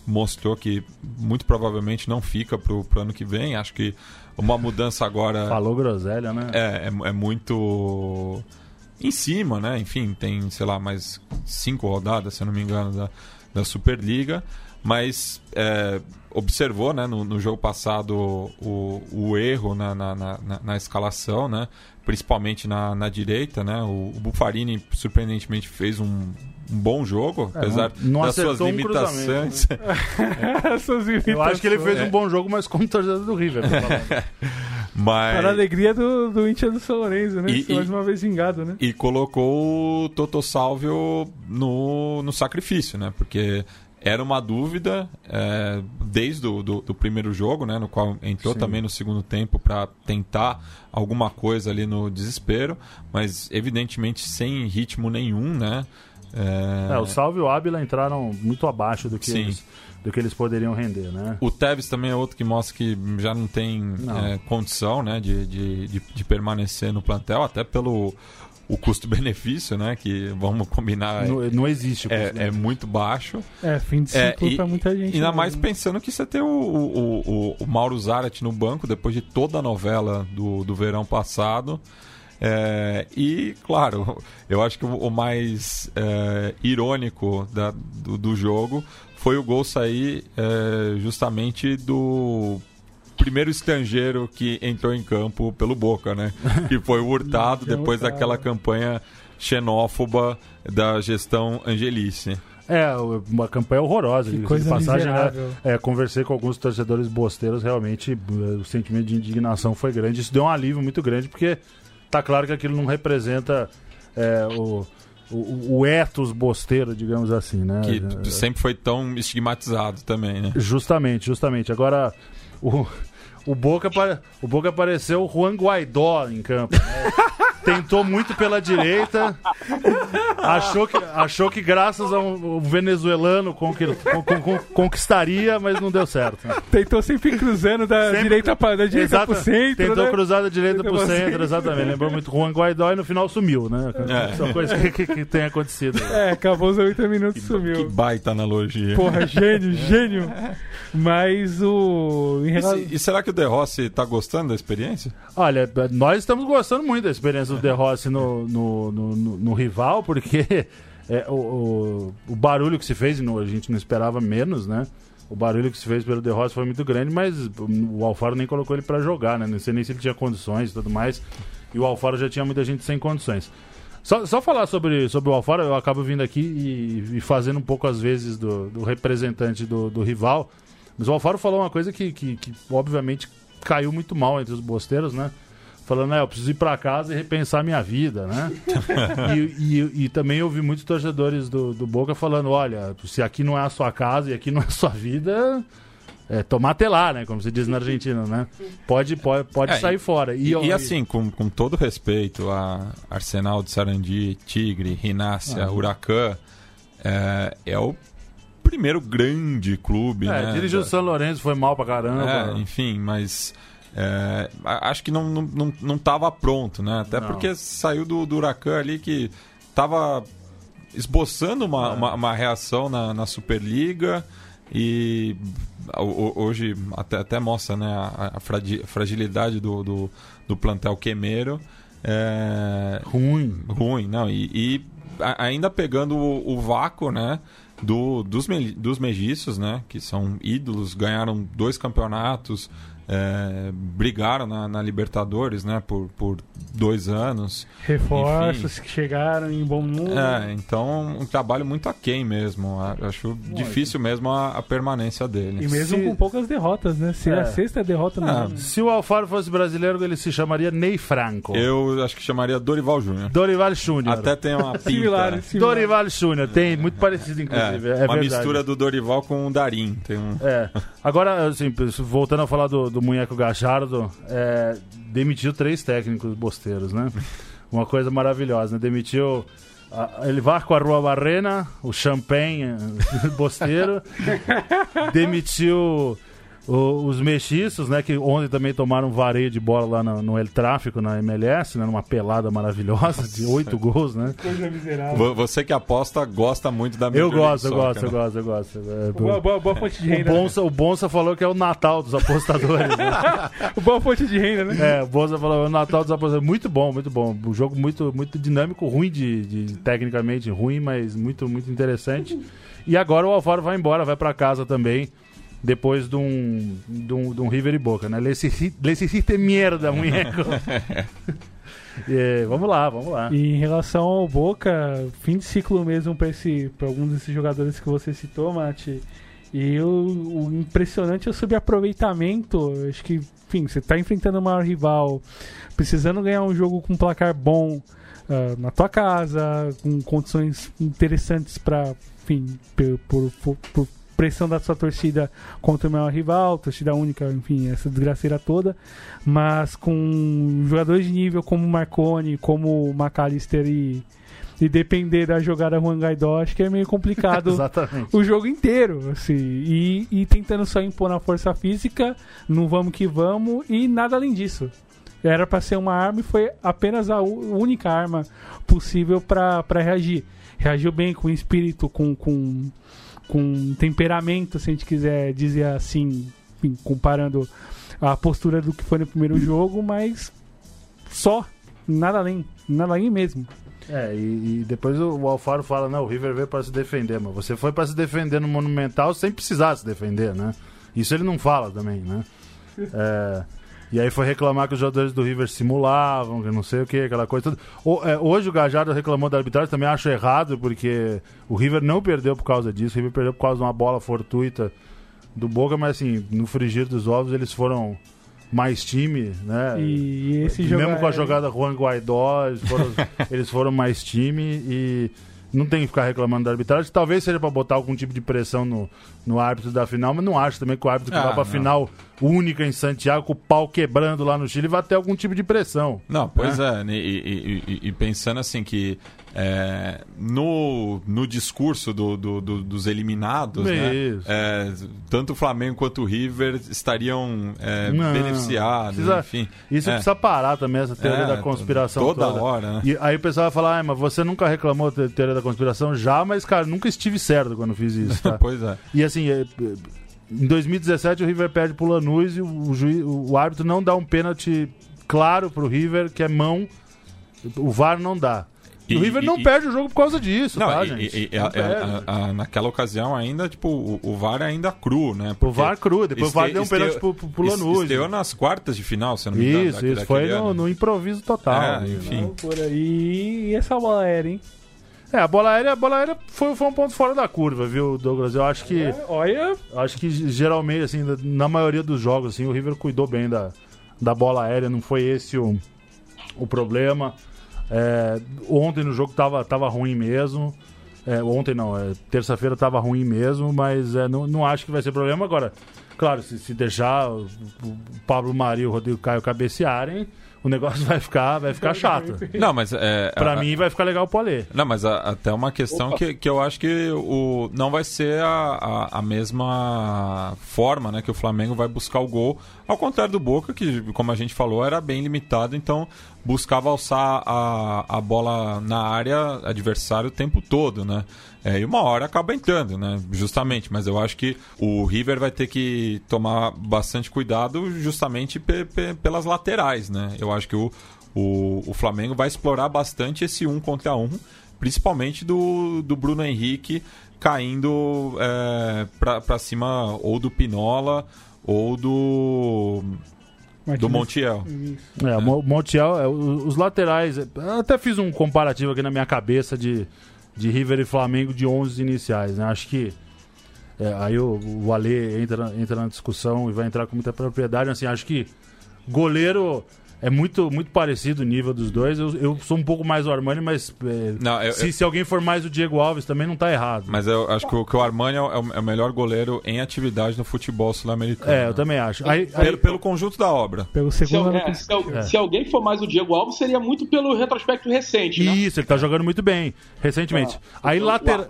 mostrou que muito provavelmente não fica pro, pro ano que vem. Acho que uma mudança agora falou groselha, né? é, é, é muito em cima, né? Enfim, tem, sei lá, mais cinco rodadas, se eu não me engano, da, da Superliga. Mas é, observou, né, no, no jogo passado o, o erro na, na, na, na- escalação, né? Principalmente na, na direita, né? O, o Buffarini, surpreendentemente, fez um, um bom jogo, É, apesar não- não das suas acertou um limitações. Essas Eu acho que ele fez É. um bom jogo, mas como torcedor do River. mas... Para a alegria do, do Inter do São Lourenço, né? E- Ser mais uma vez vingado, né? E colocou o Toto Salvio no, no sacrifício, né? Porque era uma dúvida é, desde o do, do primeiro jogo, né? No qual entrou Sim. também no segundo tempo para tentar alguma coisa ali no desespero, mas evidentemente sem ritmo nenhum, né? É, É, o Salve e o Ábila entraram muito abaixo do que, Sim. eles, do que eles poderiam render, né? O Tevez também é outro que mostra que já não tem Não. é, condição né, de, de, de, de permanecer no plantel, até pelo o custo-benefício, né? Que vamos combinar. Não, não existe. o é, é muito baixo. É, fim de É, ciclo pra muita gente. Ainda né? mais pensando que você tem o, o, o, o Mauro Zarat no banco depois de toda a novela do, do verão passado. É, e, claro, eu acho que o, o mais é, irônico da- do, do jogo foi o gol sair é, justamente do primeiro estrangeiro que entrou em campo pelo Boca, né? Que foi o Hurtado, depois daquela campanha xenófoba da gestão Angelice. É, uma campanha horrorosa. Que coisa de passagem, né? É, conversei com alguns torcedores bosteiros, realmente eh, o sentimento de indignação foi grande. Isso deu um alívio muito grande, porque tá claro que aquilo não representa é, o, o, o ethos bosteiro, digamos assim, né? Que sempre foi tão estigmatizado também, né? Justamente, justamente. Agora, うん。O, Boca, apare- o Boca apareceu o Juan Guaidó em campo. né? Tentou muito pela direita, achou que, achou que graças a um, um venezuelano con- con- con- conquistaria, mas não deu certo. Tentou sempre cruzando da Sempre- direita, pra, da direita pro centro, Tentou né? cruzar da direita pro pro centro, centro. exatamente. Lembrou muito Juan Guaidó e no final sumiu, né? É. São coisas que, que, que tem acontecido. É, acabou os 90 minutos e Que sumiu. baita analogia. Porra, gênio, gênio. Mas o. E, e será que o De Rossi tá gostando da experiência? Olha, nós estamos gostando muito da experiência do De Rossi no, no, no, no- no rival, porque é, o, o, o barulho que se fez, a gente não esperava menos, né? O barulho que se fez pelo De Rossi foi muito grande, mas o Alfaro nem colocou ele pra jogar, né? Não sei nem se ele tinha condições e tudo mais. E o Alfaro já tinha muita gente sem condições. Só, só falar sobre, sobre o Alfaro, eu acabo vindo aqui e, e fazendo um pouco às vezes do, do representante do, do rival. Mas o Alfaro falou uma coisa que, que, que, obviamente caiu muito mal entre os bosteiros, né? Falando, é, eu preciso ir pra casa e repensar minha vida, né? e, e, e também eu ouvi muitos torcedores do, do Boca falando, olha, se aqui não é a sua casa e aqui não é a sua vida, é tomate lá, né? Como se diz na Argentina, né? Pode, pode, pode É, sair fora. E, eu- e assim, com, com todo respeito a Arsenal de Sarandi, Tigre, Rinácia, Ah. Huracan, é, é o primeiro grande clube, É, né? dirigiu o da- São Lourenço, foi mal pra caramba. É, enfim, mas é, acho que não, não, não, não tava pronto, né? Até Não. porque saiu do, do Huracan ali que tava esboçando uma, É. uma, uma reação na, na Superliga e hoje até, até mostra né, a, a fragi- fragilidade do, do, do plantel quemeiro. É, Ruim. ruim, não. E, e ainda pegando o, o vácuo, né? Do, dos, dos megiços, né? Que são ídolos, ganharam dois campeonatos, é, brigaram na, na, Libertadores, né, por, por dois anos. Reforços Enfim. que chegaram em bom número. É, então um trabalho muito aquém mesmo. Acho difícil mesmo a, a, permanência dele. E mesmo se... com poucas derrotas, né? Se é. a sexta derrota no é. Se o Alfaro fosse brasileiro, ele se chamaria Ney Franco. Eu acho que chamaria Dorival Júnior. Dorival Júnior. Até tem uma pinta. similar, similar. Dorival Júnior, tem muito parecido inclusive. É, é uma verdade. mistura do Dorival com o Darim. Tem um... É. Agora, assim, voltando a falar do, do Munheco Gajardo, é, demitiu três técnicos bosteiros, né? Uma coisa maravilhosa, né? Demitiu ele vai com a Rua Barrena, o Champagne bosteiro, demitiu o, os mexiços, né, que ontem também tomaram um vareio de bola lá no, no El Tráfico, na MLS, né, numa pelada maravilhosa de oito gols, né? Coisa miserável. Você que aposta gosta muito da Eu gosto, eu gosto, eu gosto, eu gosto, é, boa, boa, boa, fonte de renda. O Bonsa, o Bonsa falou que é o Natal dos apostadores. né? o boa fonte de renda, né? É, o Bonsa falou que é o Natal dos apostadores. Muito bom, muito bom. Um jogo muito, muito dinâmico, ruim de, de tecnicamente ruim, mas muito, muito interessante. E agora o Alfaro vai embora, vai para casa também depois de um, de um, de um River e Boca, né? Les hiciste merda, muñeco. é, vamos lá, vamos lá. E em relação ao Boca, fim de ciclo mesmo para alguns desses jogadores que você citou, Mate. E o, o impressionante é o subaproveitamento. Acho que, enfim, você está enfrentando o maior rival, precisando ganhar um jogo com um placar bom uh, na tua casa, com condições interessantes para, enfim, por, por, por pressão da sua torcida contra o maior rival, torcida única, enfim, essa desgraceira toda, mas com jogadores de nível como Marconi, como McAllister e, e depender da jogada Juan Gaidó, acho que é meio complicado o jogo inteiro, assim, e, e tentando só impor na força física, não vamos que vamos, e nada além disso. Era para ser uma arma e foi apenas a única arma possível para reagir. Reagiu bem com espírito, com, com com temperamento, se a gente quiser dizer assim, enfim, comparando a postura do que foi no primeiro jogo, mas só, nada além, nada além mesmo. É, e, e depois o, o, Alfaro fala, não, o River veio para se defender, mas você foi para se defender no Monumental sem precisar se defender, né? Isso ele não fala também, né? É, e aí foi reclamar que os jogadores do River simulavam, que não sei o que, aquela coisa. O, é, hoje o Gajardo reclamou da arbitragem, também acho errado, porque o River não perdeu por causa disso, o River perdeu por causa de uma bola fortuita do Boca, mas assim, no frigir dos ovos eles foram mais time, né? E, esse Mesmo com a jogada Juan Guaidó, eles foram, eles foram mais time e não tem que ficar reclamando da arbitragem. Talvez seja para botar algum tipo de pressão no, no árbitro da final, mas não acho também que o árbitro que ah, vai pra não. final única em Santiago, com o pau quebrando lá no Chile, vai ter algum tipo de pressão. Não, pois né? é. E, e, e, pensando assim que é, no, no discurso do, do, do, dos eliminados, né, é, tanto o Flamengo quanto o River estariam é, Não, beneficiados, precisa, enfim. Isso é. precisa parar também, essa teoria é, da conspiração toda. toda. hora, né? E aí o pessoal vai falar, ah, mas você nunca reclamou da teoria da conspiração? Já, mas, cara, nunca estive certo quando fiz isso, tá? pois é. E assim, é, em 2017 o River perde pro Lanús e o, juiz, o árbitro não dá um pênalti claro pro River, que é mão, o VAR não dá. E, o River não e, perde o jogo por causa disso, não, tá, gente? E, a, a, a, naquela ocasião ainda, tipo, o, o VAR é ainda cru, né? Porque o VAR cru, depois este, o VAR deu um pênalti pro, pro Lanús. Estreou nas quartas de final, se não me engano. Isso, isso. Foi no, no, improviso total. É, enfim. E, e essa bola aérea, hein? É, a bola aérea, a bola aérea foi, foi um ponto fora da curva, viu, Douglas? Eu acho que. É, olha. Acho que geralmente, assim, na maioria dos jogos, assim, o River cuidou bem da, da bola aérea, não foi esse o, o problema. É, ontem no jogo tava, tava ruim mesmo. É, ontem não, é, terça-feira tava ruim mesmo, mas é, não, não acho que vai ser problema. Agora, claro, se, se deixar o, o Pablo Mari e o Rodrigo Caio cabecearem, o negócio vai ficar, vai ficar chato. Não, mas é, para a, mim vai ficar legal o ler. Não, mas a, até uma questão que, que eu acho que o não vai ser a, a, a, mesma forma, né, que o Flamengo vai buscar o gol, ao contrário do Boca, que como a gente falou, era bem limitado, então buscava alçar a, a bola na área adversário o tempo todo, né? É, e uma hora acaba entrando, né? Justamente, mas eu acho que o River vai ter que tomar bastante cuidado justamente pelas laterais, né? Eu acho que o, o, o Flamengo vai explorar bastante esse um contra um, principalmente do, do Bruno Henrique caindo é, para cima ou do Pinola ou do do Montiel. É, o Montiel, é, os laterais. Até fiz um comparativo aqui na minha cabeça de, de River e Flamengo de 11 iniciais. Né? Acho que. É, aí o, o Ale entra, entra na discussão e vai entrar com muita propriedade. Assim, acho que goleiro é muito, muito parecido o nível dos dois. Eu, eu sou um pouco mais o Armani, mas é, não, eu, se, eu... se alguém for mais o Diego Alves também não tá errado. Mas eu acho que o, que o Armani é o, é o, melhor goleiro em atividade no futebol sul-americano. É, eu também acho. Aí, pelo, aí... pelo, conjunto da obra. Pelo segundo se, é, se, é. se, alguém for mais o Diego Alves, seria muito pelo retrospecto recente. Né? Isso, ele tá jogando muito bem, recentemente. Ah, aí lateral.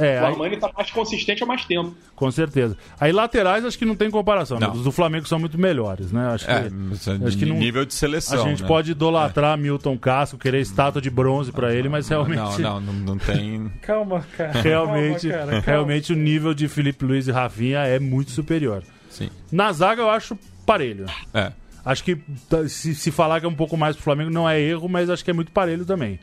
É, o Armani aí... tá mais consistente há mais tempo. Com certeza. Aí laterais acho que não tem comparação. Né? Os do Flamengo são muito melhores, né? Acho é, que, acho que não... nível de seleção. A gente né? pode pode idolatrar é. Milton Casco, querer estátua de bronze para ele, mas realmente. Não, não, não, não tem. Calma, cara. Realmente, calma, cara, calma. realmente o nível de Felipe Luiz e Rafinha é muito superior. Sim. Na zaga eu acho parelho. É. Acho que se, se falar que é um pouco mais pro Flamengo não é erro, mas acho que é muito parelho também.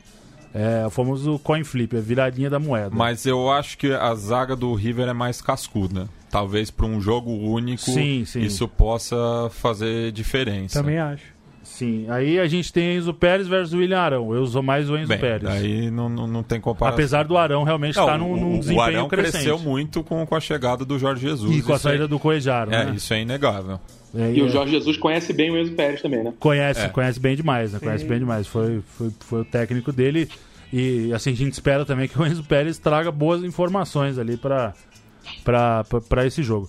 É o famoso coin flip, a viradinha da moeda. Mas eu acho que a zaga do River é mais cascuda. Talvez para um jogo único sim, sim. isso possa fazer diferença. Também acho. Sim, aí a gente tem Enzo Pérez versus William Arão. Eu uso mais o Enzo Bem, Pérez. Aí não, não, não tem comparação. Apesar do Arão realmente estar tá num, num desempenho O Arão crescente. cresceu muito com, com a chegada do Jorge Jesus. E com a saída é, do Coejaro, é, né? Isso é inegável. É, e o Jorge Jesus conhece bem o Enzo Pérez também, né? Conhece, é. conhece bem demais, né? Conhece bem demais. Foi, foi, foi o técnico dele. E assim, a gente espera também que o Enzo Pérez traga boas informações ali para esse jogo.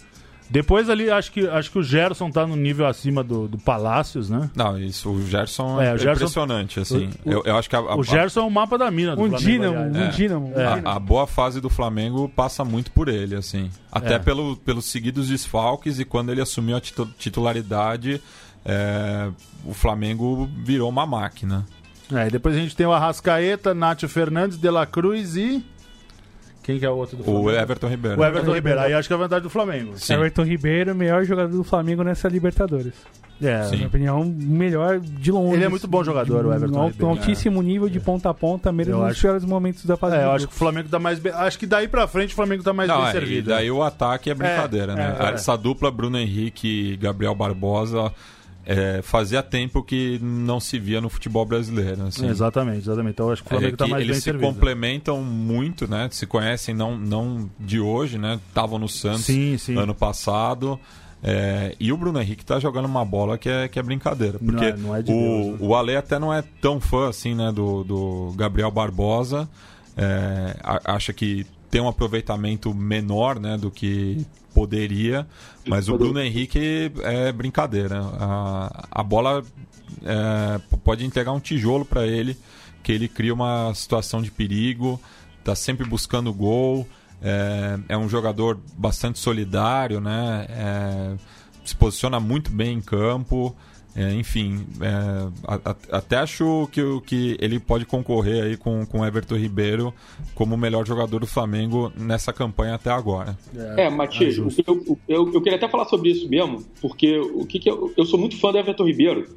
Depois ali, acho que, acho que o Gerson tá no nível acima do, do Palácios, né? Não, isso, o Gerson é, é o Gerson, impressionante, assim. O, eu, eu, acho que a, a, o Gerson é o mapa da mina do um Flamengo. Dínamo, um é, dínamo. É. A, a, boa fase do Flamengo passa muito por ele, assim. Até é. pelo, pelos seguidos desfalques e quando ele assumiu a titularidade, é, o Flamengo virou uma máquina. É, e depois a gente tem o Arrascaeta, Nátio Fernandes, De La Cruz e... Quem que é o outro do Flamengo? O Everton Ribeiro. O Everton Ribeiro. Aí acho que é a vantagem do Flamengo. Sim. Everton Ribeiro, melhor jogador do Flamengo nessa Libertadores. É, Sim. na minha opinião, melhor de longe. Ele é muito bom jogador, o Everton. Alto, altíssimo nível de ponta a ponta, mesmo nos acho... piores momentos da fase. É, eu acho que o Flamengo tá mais bem. Acho que daí pra frente o Flamengo tá mais Não, bem é, servido. E daí o ataque é brincadeira, é, né? É, Essa dupla Bruno Henrique e Gabriel Barbosa é, fazia tempo que não se via no futebol brasileiro. Assim. Exatamente, exatamente. Então acho que o Flamengo está é, mais eles bem se servido. complementam muito, né? Se conhecem não, não de hoje, né? Estavam no Santos sim, sim. ano passado. É, e o Bruno Henrique está jogando uma bola que é, que é brincadeira. Porque não é, não é o, Deus, né? o Ale até não é tão fã assim, né, do, do Gabriel Barbosa. É, acha que tem um aproveitamento menor né, do que poderia, mas o Bruno Henrique é brincadeira. A, a bola é, pode entregar um tijolo para ele, que ele cria uma situação de perigo, está sempre buscando gol, é, é, um jogador bastante solidário, né? É, se posiciona muito bem em campo. É, enfim, é, a, a, até acho que, que ele pode concorrer aí com o Everton Ribeiro como o melhor jogador do Flamengo nessa campanha até agora. É, é Matias, é eu, eu, eu, queria até falar sobre isso mesmo, porque o que, que eu, eu sou muito fã do Everton Ribeiro.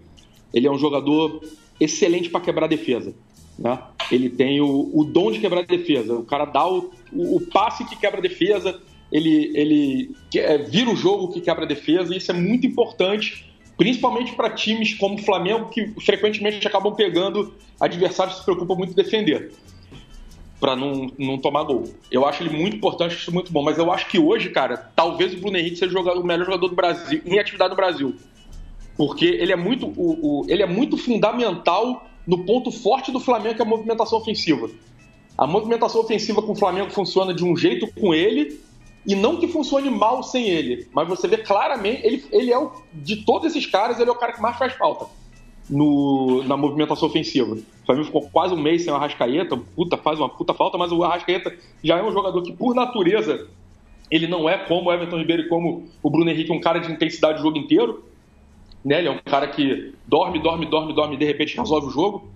Ele é um jogador excelente para quebrar defesa. Né? Ele tem o, o, dom de quebrar defesa. O cara dá o, o, o passe que quebra defesa, ele, ele é, vira o jogo que quebra defesa, e isso é muito importante principalmente para times como o Flamengo, que frequentemente acabam pegando adversários que se preocupam muito em defender, para não, não tomar gol. Eu acho ele muito importante, acho muito bom, mas eu acho que hoje, cara, talvez o Bruno Henrique seja o melhor jogador do Brasil, em atividade no Brasil. Porque ele é muito, o, o, ele é muito fundamental no ponto forte do Flamengo, que é a movimentação ofensiva. A movimentação ofensiva com o Flamengo funciona de um jeito com ele e não que funcione mal sem ele, mas você vê claramente, ele, ele é o, de todos esses caras, ele é o cara que mais faz falta no, na movimentação ofensiva. O Flamengo ficou quase um mês sem o Arrascaeta, puta, faz uma puta falta, mas o Arrascaeta já é um jogador que, por natureza, ele não é como o Everton Ribeiro e como o Bruno Henrique, um cara de intensidade o jogo inteiro. Né? Ele é um cara que dorme, dorme, dorme, dorme e de repente resolve o jogo.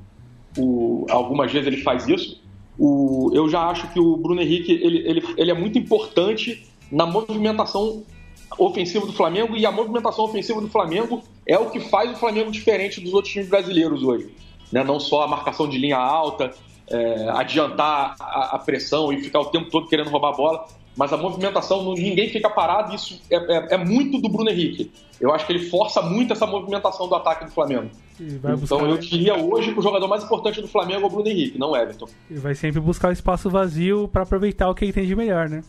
O, algumas vezes ele faz isso. O, eu já acho que o Bruno Henrique ele, ele, ele é muito importante na movimentação ofensiva do Flamengo e a movimentação ofensiva do Flamengo é o que faz o Flamengo diferente dos outros times brasileiros hoje. Né? Não só a marcação de linha alta, é, adiantar a, a, pressão e ficar o tempo todo querendo roubar a bola. mas a movimentação, ninguém fica parado, isso é, é, é, muito do Bruno Henrique. Eu acho que ele força muito essa movimentação do ataque do Flamengo. Então buscar... eu diria hoje que o jogador mais importante do Flamengo é o Bruno Henrique, não o Everton. E vai sempre buscar o espaço vazio para aproveitar o que ele tem de melhor, né?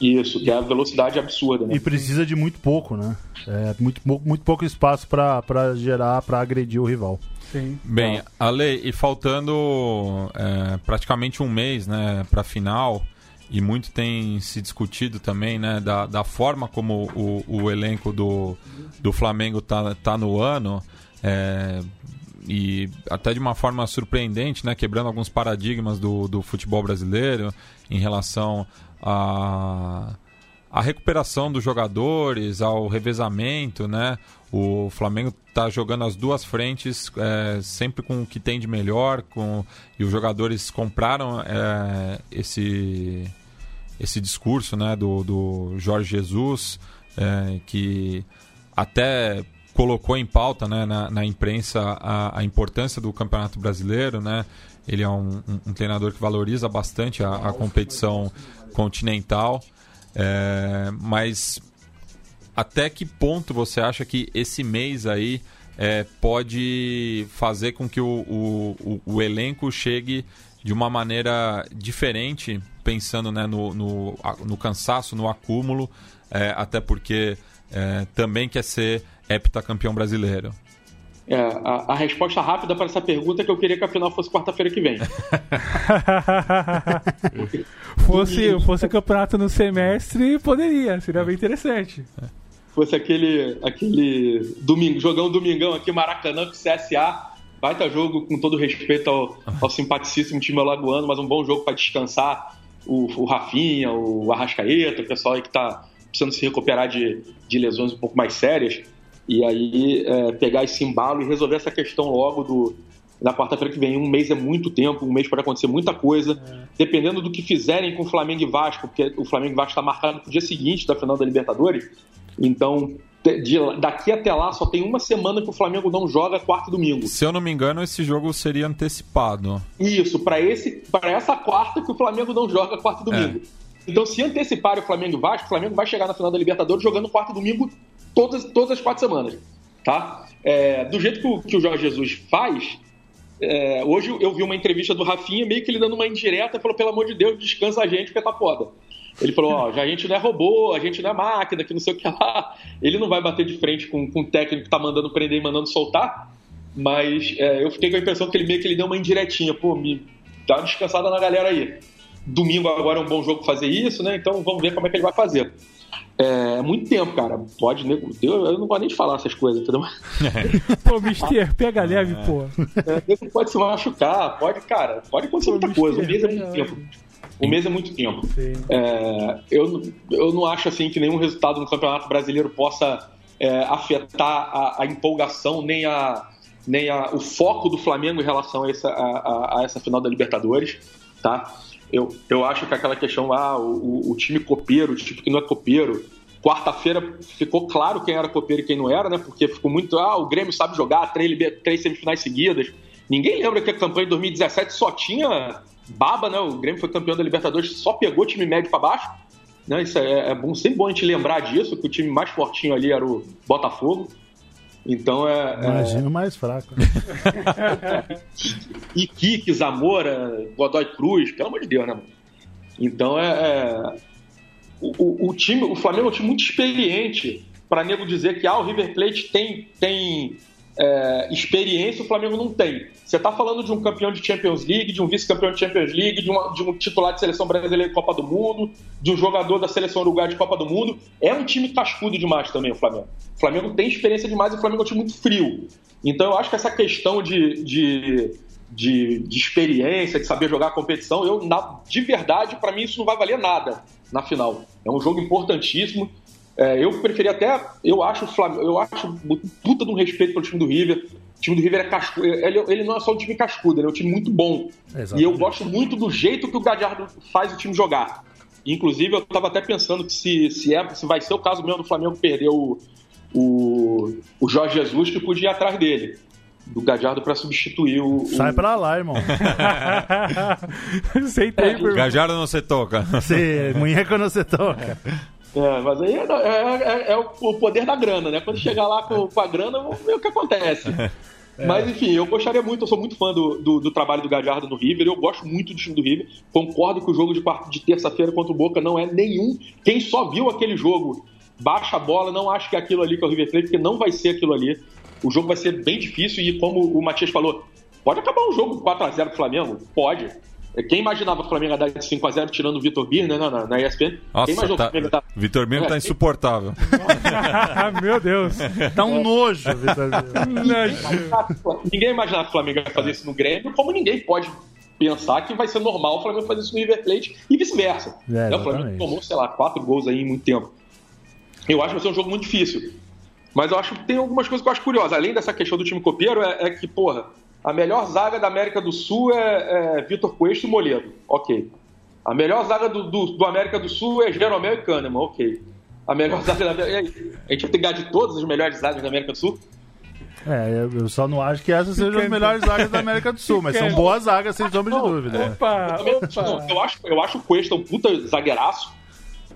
Isso, que é a velocidade absurda, né? E precisa de muito pouco, né? É, muito, muito pouco espaço para gerar, para agredir o rival. Sim. Bem, Ale, e faltando é, praticamente um mês né, para a final, e muito tem se discutido também né, da, da forma como o, o elenco do, do Flamengo tá, tá no ano. É, e até de uma forma surpreendente, né, quebrando alguns paradigmas do, do futebol brasileiro em relação a a recuperação dos jogadores, ao revezamento, né? O Flamengo está jogando as duas frentes é, sempre com o que tem de melhor, com e os jogadores compraram é, esse esse discurso, né? Do, do Jorge Jesus é, que até colocou em pauta, né? Na, na imprensa a, a, importância do Campeonato Brasileiro, né? Ele é um, um, um treinador que valoriza bastante a, a competição continental. É, mas até que ponto você acha que esse mês aí é, pode fazer com que o, o, o, elenco chegue de uma maneira diferente, pensando né, no, no, no cansaço, no acúmulo, é, até porque é, também quer ser heptacampeão brasileiro? É, a, a, resposta rápida para essa pergunta é que eu queria que a final fosse quarta-feira que vem. fosse, fosse campeonato no semestre, poderia, seria bem interessante. Fosse aquele, aquele domingo, jogão domingão aqui, Maracanã com CSA. Baita jogo, com todo respeito ao, ao simpaticíssimo time alagoano, mas um bom jogo para descansar o, o Rafinha, o Arrascaeta, o pessoal aí que está precisando se recuperar de, de lesões um pouco mais sérias e aí é, pegar esse embalo e resolver essa questão logo do na quarta-feira que vem. Um mês é muito tempo, um mês pode acontecer muita coisa. É. Dependendo do que fizerem com o Flamengo e Vasco, porque o Flamengo e Vasco está marcado para o dia seguinte da final da Libertadores. Então, de, daqui até lá só tem uma semana que o Flamengo não joga quarto e domingo. Se eu não me engano, esse jogo seria antecipado. Isso, para esse para essa quarta que o Flamengo não joga quarto e domingo. É. Então, se antecipar o Flamengo e Vasco, o Flamengo vai chegar na final da Libertadores jogando quarto e domingo todas, todas as quatro semanas. Tá? É, do jeito que o, que o Jorge Jesus faz, é, hoje eu vi uma entrevista do Rafinha, meio que ele dando uma indireta, falou: pelo amor de Deus, descansa a gente, porque tá foda. Ele falou: ó, a gente não é robô, a gente não é máquina, que não sei o que lá. Ele não vai bater de frente com, com o técnico que tá mandando prender e mandando soltar, mas é, eu fiquei com a impressão que ele meio que ele deu uma indiretinha: pô, me dá uma descansada na galera aí. Domingo agora é um bom jogo fazer isso, né? Então vamos ver como é que ele vai fazer. É muito tempo, cara. Pode. Eu, eu não gosto nem de falar essas coisas, entendeu? pô, Mister, pega leve, é. pô. É, pode se machucar, pode, cara, pode acontecer pô, muita mister, coisa. Um mês é muito tempo. Um mês é muito tempo. É, eu, eu não acho assim que nenhum resultado no Campeonato Brasileiro possa é, afetar a, a, empolgação, nem, a, nem a, o foco do Flamengo em relação a essa, a, a essa final da Libertadores. Tá? Eu, eu acho que aquela questão, ah, o, o time copeiro, o time que não é copeiro, quarta-feira ficou claro quem era copeiro e quem não era, né? Porque ficou muito, ah, o Grêmio sabe jogar, três, três semifinais seguidas. Ninguém lembra que a campanha de 2017 só tinha baba, né? O Grêmio foi campeão da Libertadores, só pegou time médio para baixo. Né? Isso é, é bom, sempre bom a gente lembrar disso, que o time mais fortinho ali era o Botafogo. Então é. Imagina é... o mais fraco. e Zamora, Godoy Cruz, pelo amor de Deus, né, mano? Então é. é... O, o, o, time, o Flamengo é um time muito experiente para nego dizer que ah, o River Plate tem, tem é, experiência o Flamengo não tem. Você está falando de um campeão de Champions League, de um vice-campeão de Champions League, de, uma, de, um titular de seleção brasileira de Copa do Mundo, de um jogador da seleção uruguaia de Copa do Mundo. É um time cascudo demais também, o Flamengo. O Flamengo tem experiência demais e o Flamengo é um time muito frio. Então eu acho que essa questão de, de, de, de experiência, de saber jogar a competição, eu, na, de verdade, para mim isso não vai valer nada na final. É um jogo importantíssimo. É, eu preferia até. Eu acho o Flamengo. Eu acho puta de um respeito pelo time do River. O time do River é cascudo. Ele, ele não é só um time cascudo, ele é um time muito bom. Exatamente. E eu gosto muito do jeito que o Gadiardo faz o time jogar. Inclusive, eu estava até pensando que se, se, é, se vai ser o caso mesmo do Flamengo perder o, o, o Jorge Jesus, que podia ir atrás dele. do Gajardo para substituir o, o. Sai pra lá, irmão. Sem tempo, irmão. Gajardo não se toca. Você, munheco não se toca. É, mas aí é, é- é- é o poder da grana, né? Quando chegar lá com, com a grana, vamos ver o que acontece. Mas enfim, eu gostaria muito, eu sou muito fã do, do, do trabalho do Gajardo no River, eu gosto muito do time do River. Concordo que o jogo de, quarta- de terça-feira contra o Boca não é nenhum. Quem só viu aquele jogo, baixa a bola, não acha que é aquilo ali que é o River Plate, porque não vai ser aquilo ali. O jogo vai ser bem difícil e, como o Matias falou, pode acabar um jogo 4x0 pro Flamengo? Pode. Quem imaginava o Flamengo dar de 5x0 tirando o Vitor Birner né, na, na ESPN? Quem Nossa, imaginou tá... o dar- Vitor Mino tá É, insuportável. Meu Deus. Tá um nojo, Vitor. Ninguém imaginava que o Flamengo ia fazer isso no Grêmio, como ninguém pode pensar que vai ser normal o Flamengo fazer isso no River Plate e vice-versa. É, Né, o. Flamengo tomou, sei lá, quatro gols aí em muito tempo. Eu acho que vai ser um jogo muito difícil. Mas eu acho que tem algumas coisas que eu acho curiosas. Além dessa questão do time copeiro, é, é que, porra, a melhor zaga da América do Sul é, é Vitor Cuesta e Moledo. Ok. A melhor zaga do, do, do América do Sul é Jeromel e Kahneman. Ok. A melhor zaga da América... e aí? A gente vai ter que ganhar de todas as melhores zagas da América do Sul? É, eu só não acho que essas sejam as melhores zagas da América do Sul, mas são boas zagas, sem sombra de dúvida. Opa, Também- não, opa. eu, acho, eu acho o Cuesta um puta zagueiraço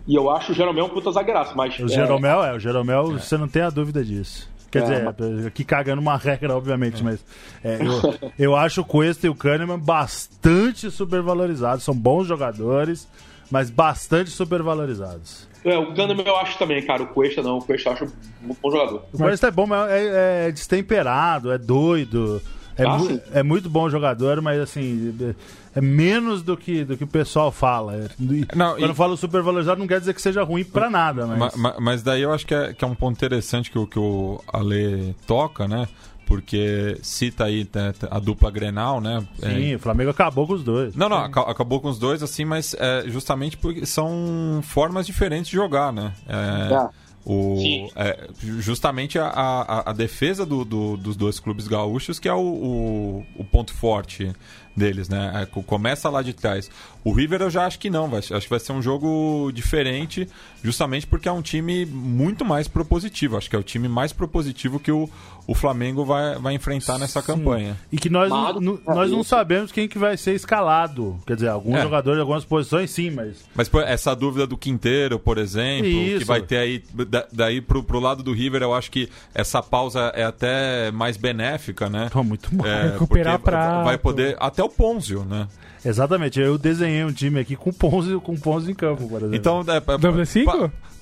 e eu acho o Jeromel um puta zagueiraço, mas... O é, Jeromel, é, o Jeromel, você não tem a dúvida disso. Quer É, dizer, aqui cagando uma regra, obviamente, mas é, eu, eu acho o Cuesta e o Kahneman bastante supervalorizados. São bons jogadores, mas bastante supervalorizados. É, o Kahneman eu acho também, cara. O Cuesta não. O Cuesta eu acho muito bom jogador. O Cuesta é bom, mas é, é destemperado, é doido. É, Ah, mu- é muito bom jogador, mas assim, é é menos do que, do que o pessoal fala. É- e- Não, Quando e- eu falo supervalorizado, não quer dizer que seja ruim pra nada, mas. Ma- ma- Mas, daí eu acho que é, que é um ponto interessante que, o- que o Ale toca, né? Porque cita aí né, a dupla Grenal, né? É, Sim, o Flamengo acabou com os dois. Não, não, aca- acabou com os dois, assim, mas é, justamente porque são formas diferentes de jogar, né? É, É. o, é, justamente a, a, a defesa do- do- dos dois clubes gaúchos que é o, o, o ponto forte deles, né? É, co- começa lá de trás. O River eu já acho que não, vai, acho que vai ser um jogo diferente, justamente porque é um time muito mais propositivo. Acho que é o time mais propositivo que o, o Flamengo vai, vai enfrentar nessa campanha. E que nós, não- não- nós não sabemos quem que vai ser escalado. Quer dizer, alguns É. jogadores de algumas posições, sim, mas. Mas pô, essa dúvida do Quinteiro, por exemplo, que Isso. vai ter aí. da- daí pro, pro lado do River, eu acho que essa pausa é até mais benéfica, né? Pô, muito bom. É, Recuperar porque prato. Vai poder. Até o Ponzio, né? Exatamente, eu desenhei um time aqui com Ponzi, com Ponzi em campo, por exemplo. Então. É, é, pa-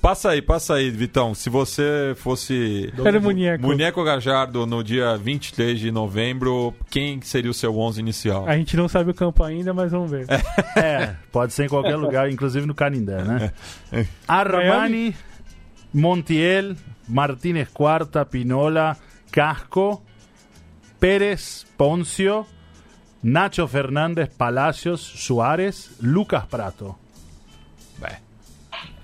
passa aí, passa aí, Vitão. Se você fosse. Era o Munheco. Munheco Gajardo no dia 23 de novembro, quem seria o seu 11 inicial? A gente não sabe o campo ainda, mas vamos ver. É, pode ser em qualquer lugar, inclusive no Canindé, né? Armani, Montiel, Martínez Cuarta, Pinola, Casco, Pérez, Poncio, Nacho Fernández, Palacios, Suárez, Lucas Prato.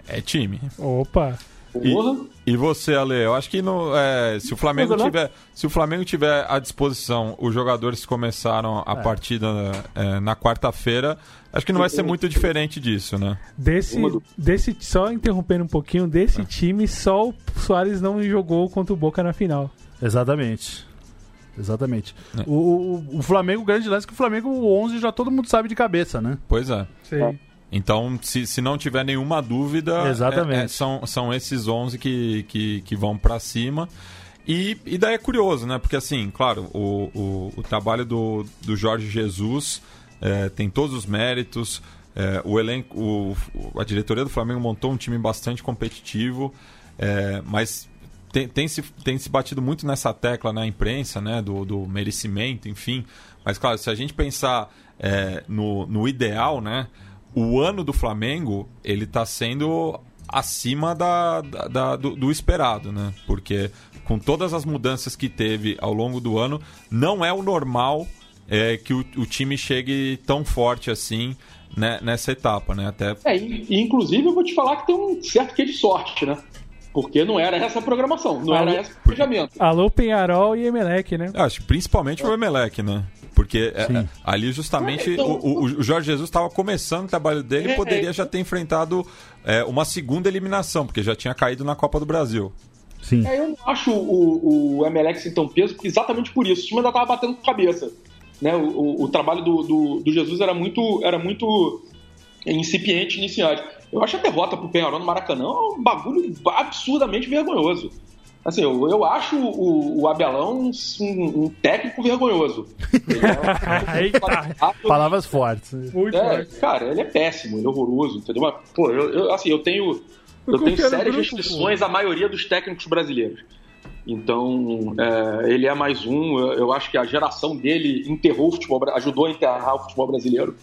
É time. Opa. Porra. E você, Ale? Eu acho que no, é, se o Flamengo né? tiver, se o Flamengo tiver à disposição os jogadores que começaram a partida é, na quarta-feira, acho que não vai ser muito diferente disso, né? Desse, desse, só interrompendo um pouquinho, desse time, só o Soares não jogou contra o Boca na final. Exatamente. Exatamente. É. O, o, o Flamengo, o grande lance é que o Flamengo, o 11 já todo mundo sabe de cabeça, né? Pois é. Sei. Então, se, se não tiver nenhuma dúvida, Exatamente. é- é- são, são esses 11 que, que, que vão para cima. E, e daí é curioso, né? Porque, assim, claro, o, o, o trabalho do, do Jorge Jesus é, tem todos os méritos. é, o elenco, o, o- a diretoria do Flamengo montou um time bastante competitivo, é, mas tem, tem, se, tem se batido muito nessa tecla na imprensa, né? Do, do merecimento, enfim. Mas, claro, se a gente pensar é, no, no ideal, né? O ano do Flamengo, ele está sendo acima da, da- da- do, do esperado, né? Porque com todas as mudanças que teve ao longo do ano, não é o normal é, que o, o time chegue tão forte assim né, nessa etapa, né? Até É, inclusive eu vou te falar que tem um certo quê de sorte, né? Porque não era essa a programação, não era esse o planejamento. Alô, Penharol e Emelec, né? Eu acho que principalmente o Emelec, né? Porque é, é, ali justamente É, então- o, o- Jorge Jesus estava começando o trabalho dele e É, poderia é. já ter enfrentado é, uma segunda eliminação, porque já tinha caído na Copa do Brasil. Sim. É, eu não acho o, o Emelec sem tão peso exatamente por isso. O time ainda tava batendo com cabeça. Né? O, o, o trabalho do, do, do, Jesus era muito, era muito incipiente iniciante. Eu acho a derrota pro Penharol no Maracanã um bagulho absurdamente vergonhoso. Assim, eu, eu acho o, o Abelão um, um, técnico vergonhoso. É Palavras fortes. Muito é, forte. Cara, ele é péssimo, ele é horroroso, entendeu? Mas, pô, eu, eu, assim, eu tenho, eu tenho sérias restrições à maioria dos técnicos brasileiros. Então, é, ele é mais um. Eu, eu, acho que a geração dele enterrou o futebol, ajudou a enterrar o futebol brasileiro.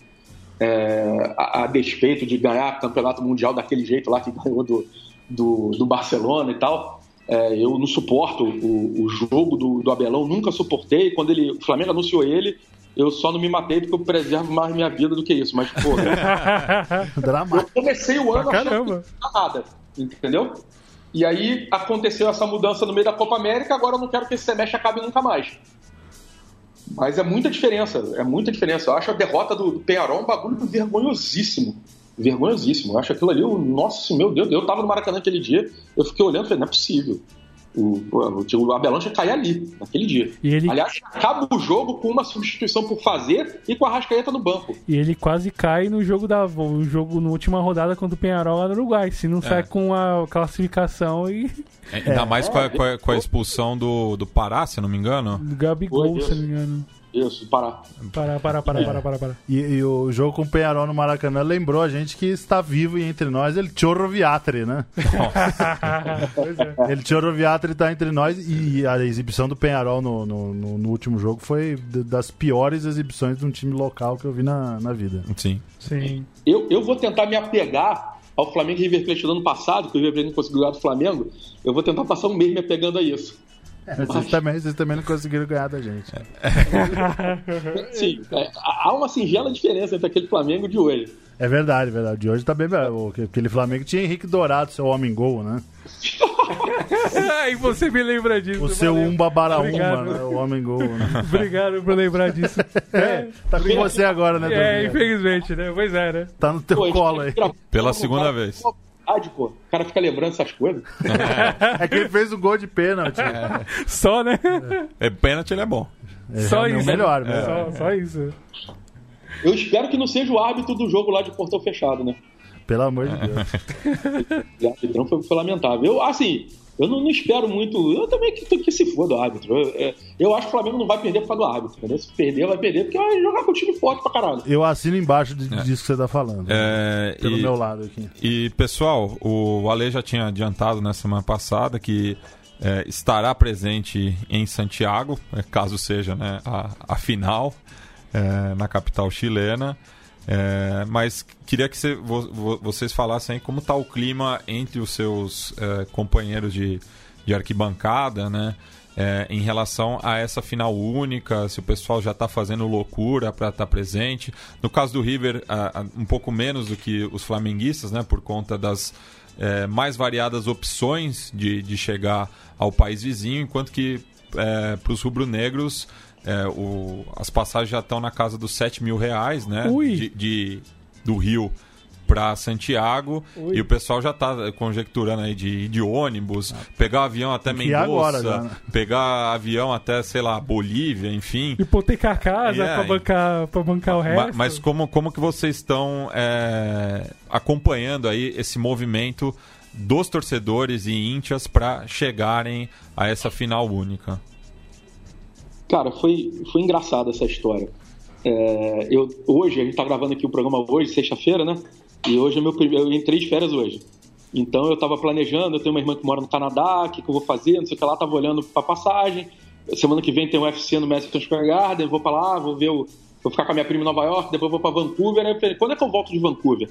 É, a, a, despeito de ganhar campeonato mundial daquele jeito lá que ganhou do, do, do Barcelona e tal. É, eu não suporto o, o jogo do, do, Abelão, nunca suportei. Quando ele, o Flamengo anunciou ele, eu só não me matei porque eu preservo mais minha vida do que isso. Mas, pô, eu comecei o ano achando que não nada, entendeu? E aí aconteceu essa mudança no meio da Copa América, agora eu não quero que esse semestre acabe nunca mais. Mas é muita diferença, é muita diferença. Eu acho a derrota do, Penharol um bagulho vergonhosíssimo. Vergonhosíssimo. Eu acho aquilo ali, o, nossa, meu Deus, eu tava no Maracanã aquele dia, eu fiquei olhando e falei, não é possível. O, o, o Abelão tinha cair ali, naquele dia. E ele... Aliás, acaba o jogo com uma substituição por fazer e com a Rascaeta no banco. E ele quase cai no jogo da no jogo na última rodada contra o Penharol lá no Uruguai. Se não é. sai com a classificação e. É, ainda é. mais com a, com, a, com, a, expulsão do, do Pará, se não me engano. Do Gabigol, se não me engano. Isso, parar. Parar, parar, parar, é. parar, parar, parar. E, e, o jogo com o Penharol no Maracanã lembrou a gente que está vivo e entre nós ele Chorro Viatri, né? é. Ele Chorro Viatri está entre nós e a exibição do Penharol no, no, no, no, último jogo foi das piores exibições de um time local que eu vi na, na vida. Sim. Sim. Eu, eu vou tentar me apegar ao Flamengo e River Plate do ano passado, que o River Plate não conseguiu ganhar do Flamengo. Eu vou tentar passar um mês me apegando a isso. É, vocês, também, vocês também não conseguiram ganhar da gente. Sim, é, há uma singela diferença entre aquele Flamengo de hoje. É verdade, é verdade. De hoje tá bem. Aquele Flamengo tinha Henrique Dourado, seu homem gol, né? e você me lembra disso. O seu Umba Baraúma, né? o homem gol. Né? Obrigado por lembrar disso. É, tá com você agora, né? É, infelizmente, né? Pois é, né? Tá no teu Pô, colo aí. Pela segunda vez pô. O cara fica lembrando essas coisas. É, que ele fez o gol de pênalti. É. Só, né? É, pênalti ele é bom. É, só isso. Melhor, né? Só, só isso. Eu espero que não seja o árbitro do jogo lá de portão fechado, né? Pelo amor de Deus. o árbitro foi, foi lamentável. Eu, assim, eu não, não, espero muito. Eu também que, que se for do árbitro. Eu, é, eu, acho que o Flamengo não vai perder por causa do árbitro. Entendeu? Se perder, vai perder porque vai jogar com o time forte pra caralho. Eu assino embaixo de, é. disso que você tá falando. É, pelo e, meu lado aqui. E, pessoal, o Ale já tinha adiantado na semana passada que é, estará presente em Santiago, é, caso seja né, a, a final é, na capital chilena. É, mas queria que vo, vocês falassem como está o clima entre os seus é, companheiros de, de arquibancada, né? É, em relação a essa final única, se o pessoal já está fazendo loucura para estar tá presente. No caso do River, um pouco menos do que os flamenguistas, né? Por conta das é, mais variadas opções de, de chegar ao país vizinho, enquanto que é, para os rubro-negros é, o, as passagens já estão na casa dos 7 mil reais, né? De, de, do Rio para Santiago Ui. e o pessoal já está conjecturando aí de, de ônibus, ah. pegar avião até Mendoza, agora, né? pegar avião até, sei lá, Bolívia, enfim. Hipotecar a casa é, para bancar, bancar o resto. Mas como, como que vocês estão é, acompanhando aí esse movimento dos torcedores e íntias para chegarem a essa final única? Cara, foi, foi engraçada essa história. É, eu, hoje, a gente tá gravando aqui o programa hoje, sexta-feira, né? E hoje é meu, eu entrei de férias hoje. Então eu tava planejando, eu tenho uma irmã que mora no Canadá, o que, que eu vou fazer, não sei o que lá, tava olhando pra passagem. Semana que vem tem um UFC no Madison Square Garden, vou pra lá, vou ver o. Vou ficar com a minha prima em Nova York, depois vou pra Vancouver. Aí eu falei, quando é que eu volto de Vancouver?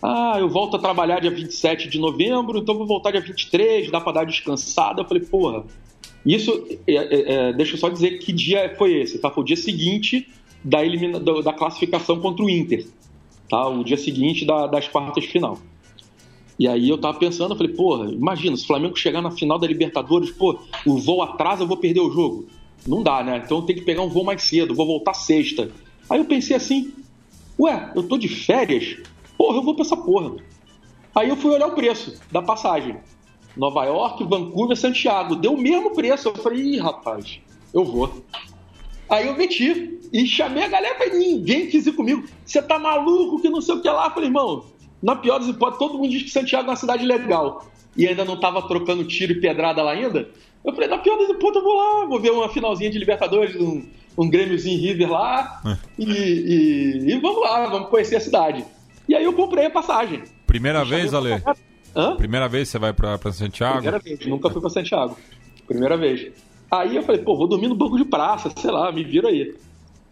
Ah, eu volto a trabalhar dia 27 de novembro, então vou voltar dia 23, dá pra dar descansada. Eu falei, porra, isso, é, é, é, deixa eu só dizer que dia foi esse, tá? Foi o dia seguinte da, elimina, da, da classificação contra o Inter, tá? O dia seguinte da, das quartas final. E aí eu tava pensando, eu falei, porra, imagina, se o Flamengo chegar na final da Libertadores, pô, o voo atrasa, eu vou perder o jogo. Não dá, né? Então tenho que pegar um voo mais cedo, vou voltar sexta. Aí eu pensei assim, ué, eu tô de férias? Porra, eu vou pra essa porra. Aí eu fui olhar o preço da passagem. Nova York, Vancouver, Santiago. Deu o mesmo preço. Eu falei, ih, rapaz, eu vou. Aí eu meti e chamei a galera, falei, ninguém quis ir comigo. Você tá maluco que não sei o que lá? Eu falei, irmão, na pior das hipóteses, todo mundo diz que Santiago é uma cidade legal. E ainda não tava trocando tiro e pedrada lá ainda. Eu falei, na pior das hipóteses, eu vou lá, vou ver uma finalzinha de Libertadores, um, um Grêmiozinho River lá. É. E, e, e, vamos lá, vamos conhecer a cidade. E aí eu comprei a passagem. Primeira vez, Ale? Hã? Primeira vez que você vai pra, pra Santiago? Primeira vez, nunca fui pra Santiago. Primeira vez. Aí eu falei, pô, vou dormir no banco de praça, sei lá, me vira aí.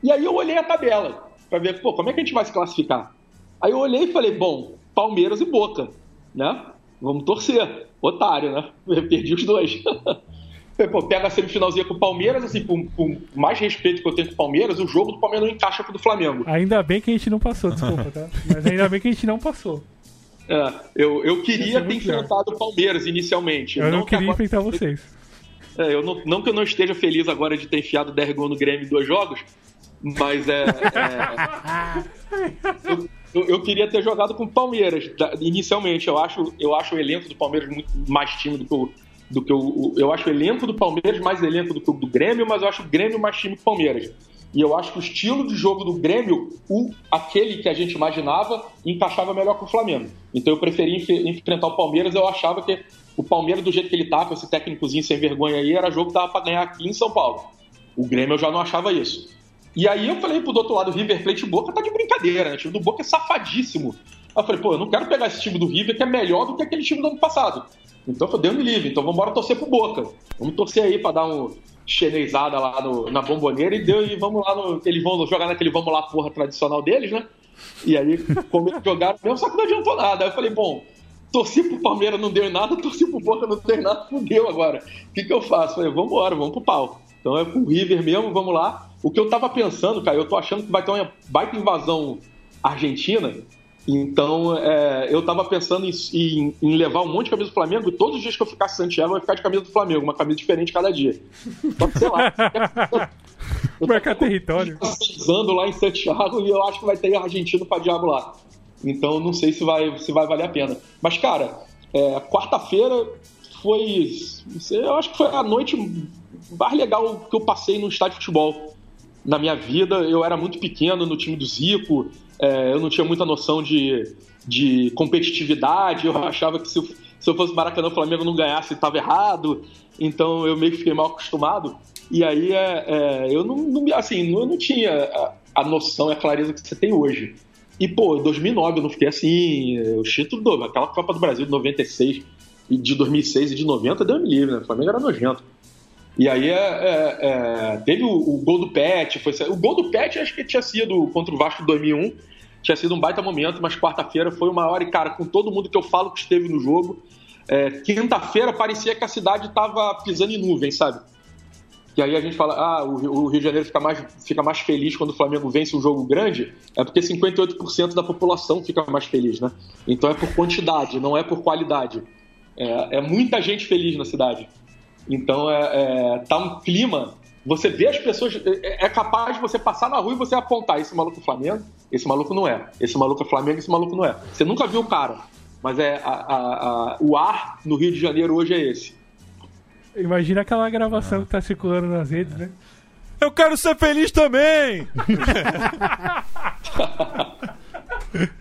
E aí eu olhei a tabela para ver, pô, como é que a gente vai se classificar? Aí eu olhei e falei, bom, Palmeiras e Boca, né? Vamos torcer. Otário, né? Eu perdi os dois. Pô, pega a semifinalzinha com o Palmeiras, assim, com, com, mais respeito que eu tenho com o Palmeiras, o jogo do Palmeiras não encaixa com o do Flamengo. Ainda bem que a gente não passou, desculpa, tá? Mas ainda bem que a gente não passou. É, eu, eu queria ter enfrentado o Palmeiras inicialmente. Eu não, não queria agora... enfrentar vocês. É, eu não, não, que eu não esteja feliz agora de ter enfiado 10 gols no Grêmio em dois jogos, mas é. é eu, eu, eu, queria ter jogado com o Palmeiras inicialmente. Eu acho, eu acho o elenco do Palmeiras muito mais time do que o. Do que o, eu acho o elenco do Palmeiras mais elenco do que o do Grêmio, mas eu acho o Grêmio mais time que o Palmeiras. E eu acho que o estilo de jogo do Grêmio, o, aquele que a gente imaginava, encaixava melhor com o Flamengo. Então eu preferi enfrentar o Palmeiras, eu achava que o Palmeiras, do jeito que ele tá, com esse técnicozinho sem vergonha aí, era jogo que dava pra ganhar aqui em São Paulo. O Grêmio eu já não achava isso. E aí eu falei pro do outro lado, River Plate Boca tá de brincadeira, né? O time do Boca é safadíssimo. Aí eu falei, pô, eu não quero pegar esse time do River que é melhor do que aquele time do ano passado. Então eu falei, me livre, então vamos embora torcer pro Boca. Vamos torcer aí pra dar um chinezada lá no, na bomboneira e, deu, e vamos lá no. Eles vão jogar naquele vamos lá porra tradicional deles, né? E aí, como eles jogaram mesmo, só que não adiantou nada. Aí eu falei, bom, torci pro Palmeiras, não deu nada, torci pro Boca, não deu nada, fudeu agora. O que, que eu faço? Falei, vamos embora, vamos pro pau. Então é com River mesmo, vamos lá. O que eu tava pensando, cara, eu tô achando que vai ter uma baita invasão argentina. Então, é, eu tava pensando em, em, em, levar um monte de camisa do Flamengo e todos os dias que eu ficasse em Santiago, eu ia ficar de camisa do Flamengo, uma camisa diferente cada dia. Só que, sei lá. Marcar território. Usando lá em Santiago e eu acho que vai ter argentino pra diabo lá. Então não sei se vai, se vai valer a pena. Mas, cara, é, quarta-feira foi. Eu acho que foi a noite mais legal que eu passei no estádio de futebol na minha vida. Eu era muito pequeno no time do Zico, é, eu não tinha muita noção de, de competitividade, eu achava que se, se eu fosse Maracanã o Flamengo não ganhasse estava errado, então eu meio que fiquei mal acostumado. E aí é, é eu não, não, assim, eu não tinha a, a noção e a clareza que você tem hoje. E, pô, em 2009 eu não fiquei assim. Os títulos, aquela Copa do Brasil de 96 e de 2006 e de 90 deu me livre, né? O Flamengo era nojento. E aí é, é, é, teve o, o, gol do Pet, foi, o gol do Pet acho que tinha sido contra o Vasco de 2001, tinha sido um baita momento, mas quarta-feira foi uma hora e, cara, com todo mundo que eu falo que esteve no jogo, é, quinta-feira parecia que a cidade estava pisando em nuvens, sabe? que aí a gente fala, ah, o, o Rio de Janeiro fica mais, fica mais feliz quando o Flamengo vence um jogo grande, é porque 58% da população fica mais feliz, né? Então é por quantidade, não é por qualidade. É, é muita gente feliz na cidade. Então é, é, tá um clima. Você vê as pessoas. É, é capaz de você passar na rua e você apontar: esse maluco é Flamengo, esse maluco não é. Esse maluco é Flamengo, esse maluco não é. Você nunca viu o cara. Mas é a, a, a, o ar no Rio de Janeiro hoje é esse. Imagina aquela gravação que tá circulando nas redes, né? Eu quero ser feliz também!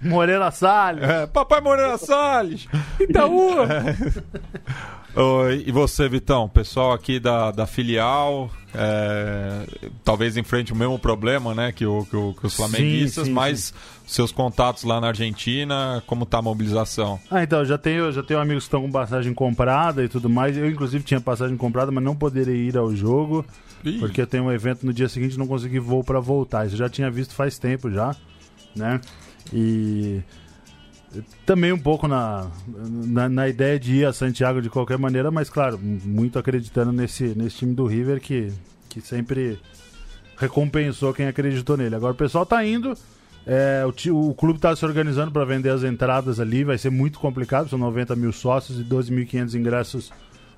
Moreira Salles. É, papai Moreira Salles. Itaú. Oi, e você, Vitão? Pessoal aqui da, da filial, é, talvez enfrente o mesmo problema né, que, o, que, o, que os flamenguistas, sim, sim, mas sim. seus contatos lá na Argentina, como está a mobilização? Ah, então, já tenho, já tenho amigos que estão com passagem comprada e tudo mais. Eu, inclusive, tinha passagem comprada, mas não poderia ir ao jogo, Ih. porque eu tenho um evento no dia seguinte e não consegui voo para voltar. Isso eu já tinha visto faz tempo já, né? E também um pouco na, na, na, ideia de ir a Santiago de qualquer maneira, mas claro, muito acreditando nesse, nesse time do River que, que sempre recompensou quem acreditou nele. Agora o pessoal tá indo, é, o, o clube está se organizando para vender as entradas ali, vai ser muito complicado, são 90 mil sócios e 12.500 ingressos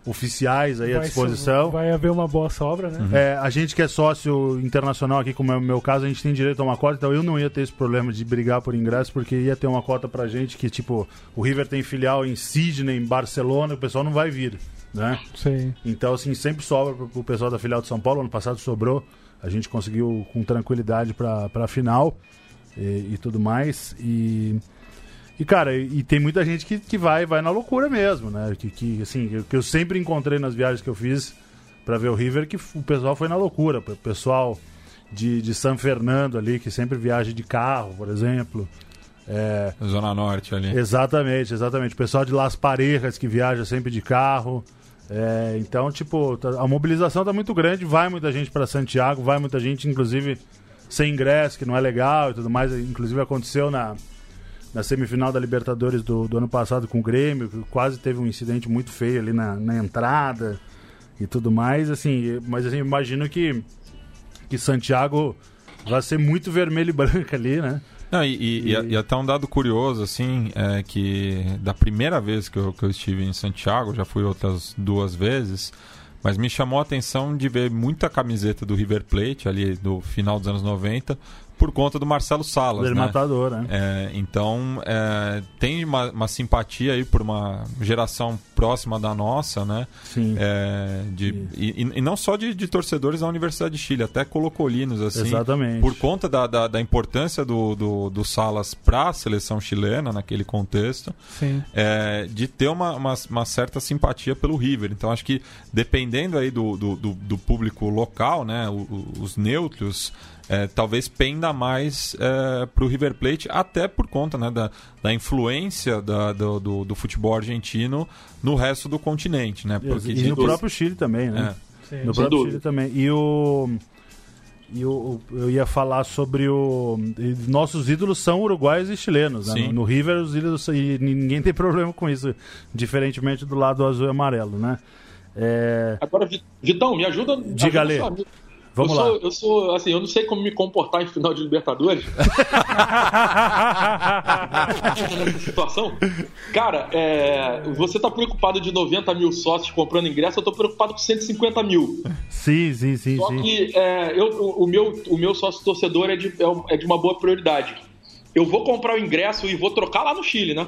oficiais aí à Vai disposição. so- Vai haver uma boa sobra, né? É, a gente que é sócio internacional aqui, como é o meu caso, a gente tem direito a uma cota, então eu não ia ter esse problema de brigar por ingresso, porque ia ter uma cota pra gente que, tipo, o River tem filial em Sydney, em Barcelona, o pessoal não vai vir, né? Sim. Então, assim, sempre sobra pro, pro pessoal da filial de São Paulo. Ano passado sobrou, a gente conseguiu com tranquilidade pra, pra final e, e tudo mais. E, e cara, e, e tem muita gente que, que vai, vai na loucura mesmo, né? Que, que assim, eu- que eu sempre encontrei nas viagens que eu fiz pra ver o River, que o pessoal foi na loucura. O pessoal de, de São Fernando ali, que sempre viaja de carro, por exemplo. É, Zona Norte ali. Exatamente, exatamente. O pessoal de Las Parejas que viaja sempre de carro. É, então, tipo, tá- a mobilização tá muito grande, vai muita gente para Santiago, vai muita gente, inclusive, sem ingresso, que não é legal e tudo mais. Inclusive aconteceu na, na semifinal da Libertadores do, do ano passado com o Grêmio, que quase teve um incidente muito feio ali na, na entrada e tudo mais, assim, mas assim, imagino que, que Santiago vai ser muito vermelho e branco ali, né? Não, e, e- e- e até um dado curioso, assim, é que da primeira vez que eu, que eu estive em Santiago, já fui outras duas vezes, mas me chamou a atenção de ver muita camiseta do River Plate ali do final dos anos 90 por conta do Marcelo Salas, Ele né? matador, né? É, então, é, tem uma, uma simpatia aí por uma geração próxima da nossa, né? Sim. É, de, e, e- e não só de, de torcedores da Universidade de Chile, até colocolinos, assim. Exatamente. Por conta da, da, da importância do, do, do Salas para a seleção chilena naquele contexto, Sim. é, de ter uma, uma, uma certa simpatia pelo River. Então, acho que dependendo aí do, do, do, do público local, né? o- o- os neutros. É, talvez penda mais para o River Plate, até por conta né, da, da influência da, do, do, do futebol argentino no resto do continente. Né? Porque e no próprio Chile também, né? É. Sim. No Sem próprio dúvida. Chile também. E o. E o, eu ia falar sobre o. Nossos ídolos são uruguaios e chilenos. Né? No, no River, os ídolos. são- E ninguém tem problema com isso, diferentemente do lado azul e amarelo, né? É, Agora, Vi- Vitão, me ajuda. Diga, ajuda. Vamos eu lá. Sou, eu sou, assim, eu não sei como me comportar em final de Libertadores. Nessa situação. Cara, é, você tá preocupado de 90 mil sócios comprando ingresso, eu tô preocupado com 150 mil. sim, sim, sim, Só sim. que é, eu, o, o meu, o meu sócio torcedor é de, é é de uma boa prioridade. Eu vou comprar o ingresso e vou trocar lá no Chile, né?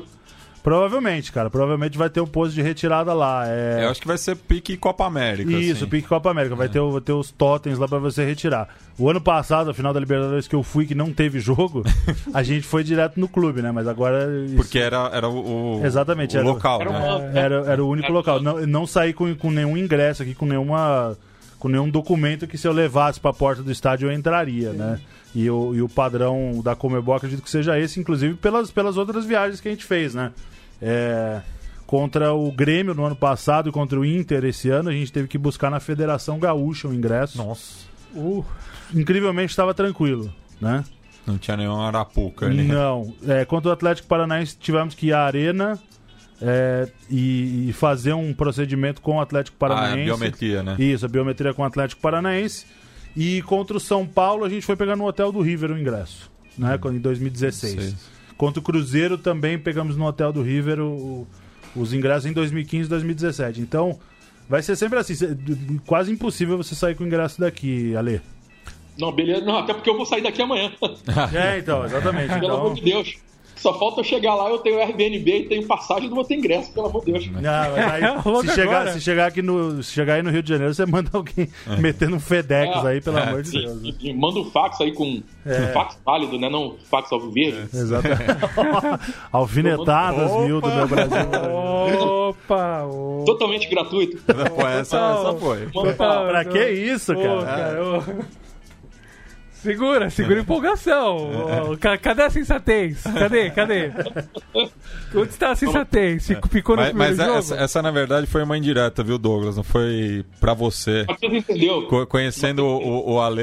Provavelmente, cara. Provavelmente vai ter o posto de retirada lá. É... Eu acho que vai ser pique Copa América. Isso, assim. pique Copa América. Vai, ter, o- vai ter os totens lá pra você retirar. O ano passado, a final da Libertadores que eu fui, que não teve jogo, a gente foi direto no clube, né? Mas agora. isso- Porque era, era o, Exatamente, o era local, Era né? uma- Era, era o único É, local. Não, não saí com, com nenhum ingresso aqui, com nenhuma. Com nenhum documento que se eu levasse pra porta do estádio eu entraria, né? E o, e o padrão da Comebol acredito que seja esse, inclusive pelas, pelas outras viagens que a gente fez, né? É, contra o Grêmio no ano passado e contra o Inter esse ano, a gente teve que buscar na Federação Gaúcha o ingresso. Nossa, Uh, Incrivelmente estava tranquilo, né? não tinha nenhum Arapuca ali. Não. É, contra o Atlético Paranaense tivemos que ir à arena é, e, e fazer um procedimento com o Atlético Ah, Paranaense. é biometria, né? Isso, a biometria com o Atlético Paranaense. E contra o São Paulo a gente foi pegar no hotel do River o ingresso, né? Quando, em 2016. Sei. Contra o Cruzeiro também pegamos no hotel do River o- os ingressos em 2015 e 2017. Então vai ser sempre assim, quase impossível você sair com o ingresso daqui, Ale. Não, beleza. Não, até porque eu vou sair daqui amanhã. É, então, exatamente. Pelo amor Então, de Deus. Só falta eu chegar lá, eu tenho Airbnb e tenho passagem, não vou ter ingresso, pelo amor de Deus. Não, mas aí, Logo se, chegar, se chegar aqui no, se chegar aí no Rio de Janeiro, você manda alguém metendo um FedEx É. aí, pelo É, amor de Deus. né? e, e manda um fax aí com um fax válido, né? Não fax alviverde. Exato. Alfinetadas mil do meu Brasil. opa! opa. É. Totalmente gratuito. Pô, essa, essa foi. Manda pra- que isso, Ô, cara? ô. Segura, segura a empolgação. Ca- Cadê a sensatez? Cadê? Cadê? Onde está a sensatez? Fico- Ficou no Mas, primeiro mas jogo? essa, essa, na verdade, foi uma indireta, viu, Douglas? Não foi pra você. Você entendeu? Co- Conhecendo o, o, o Ale,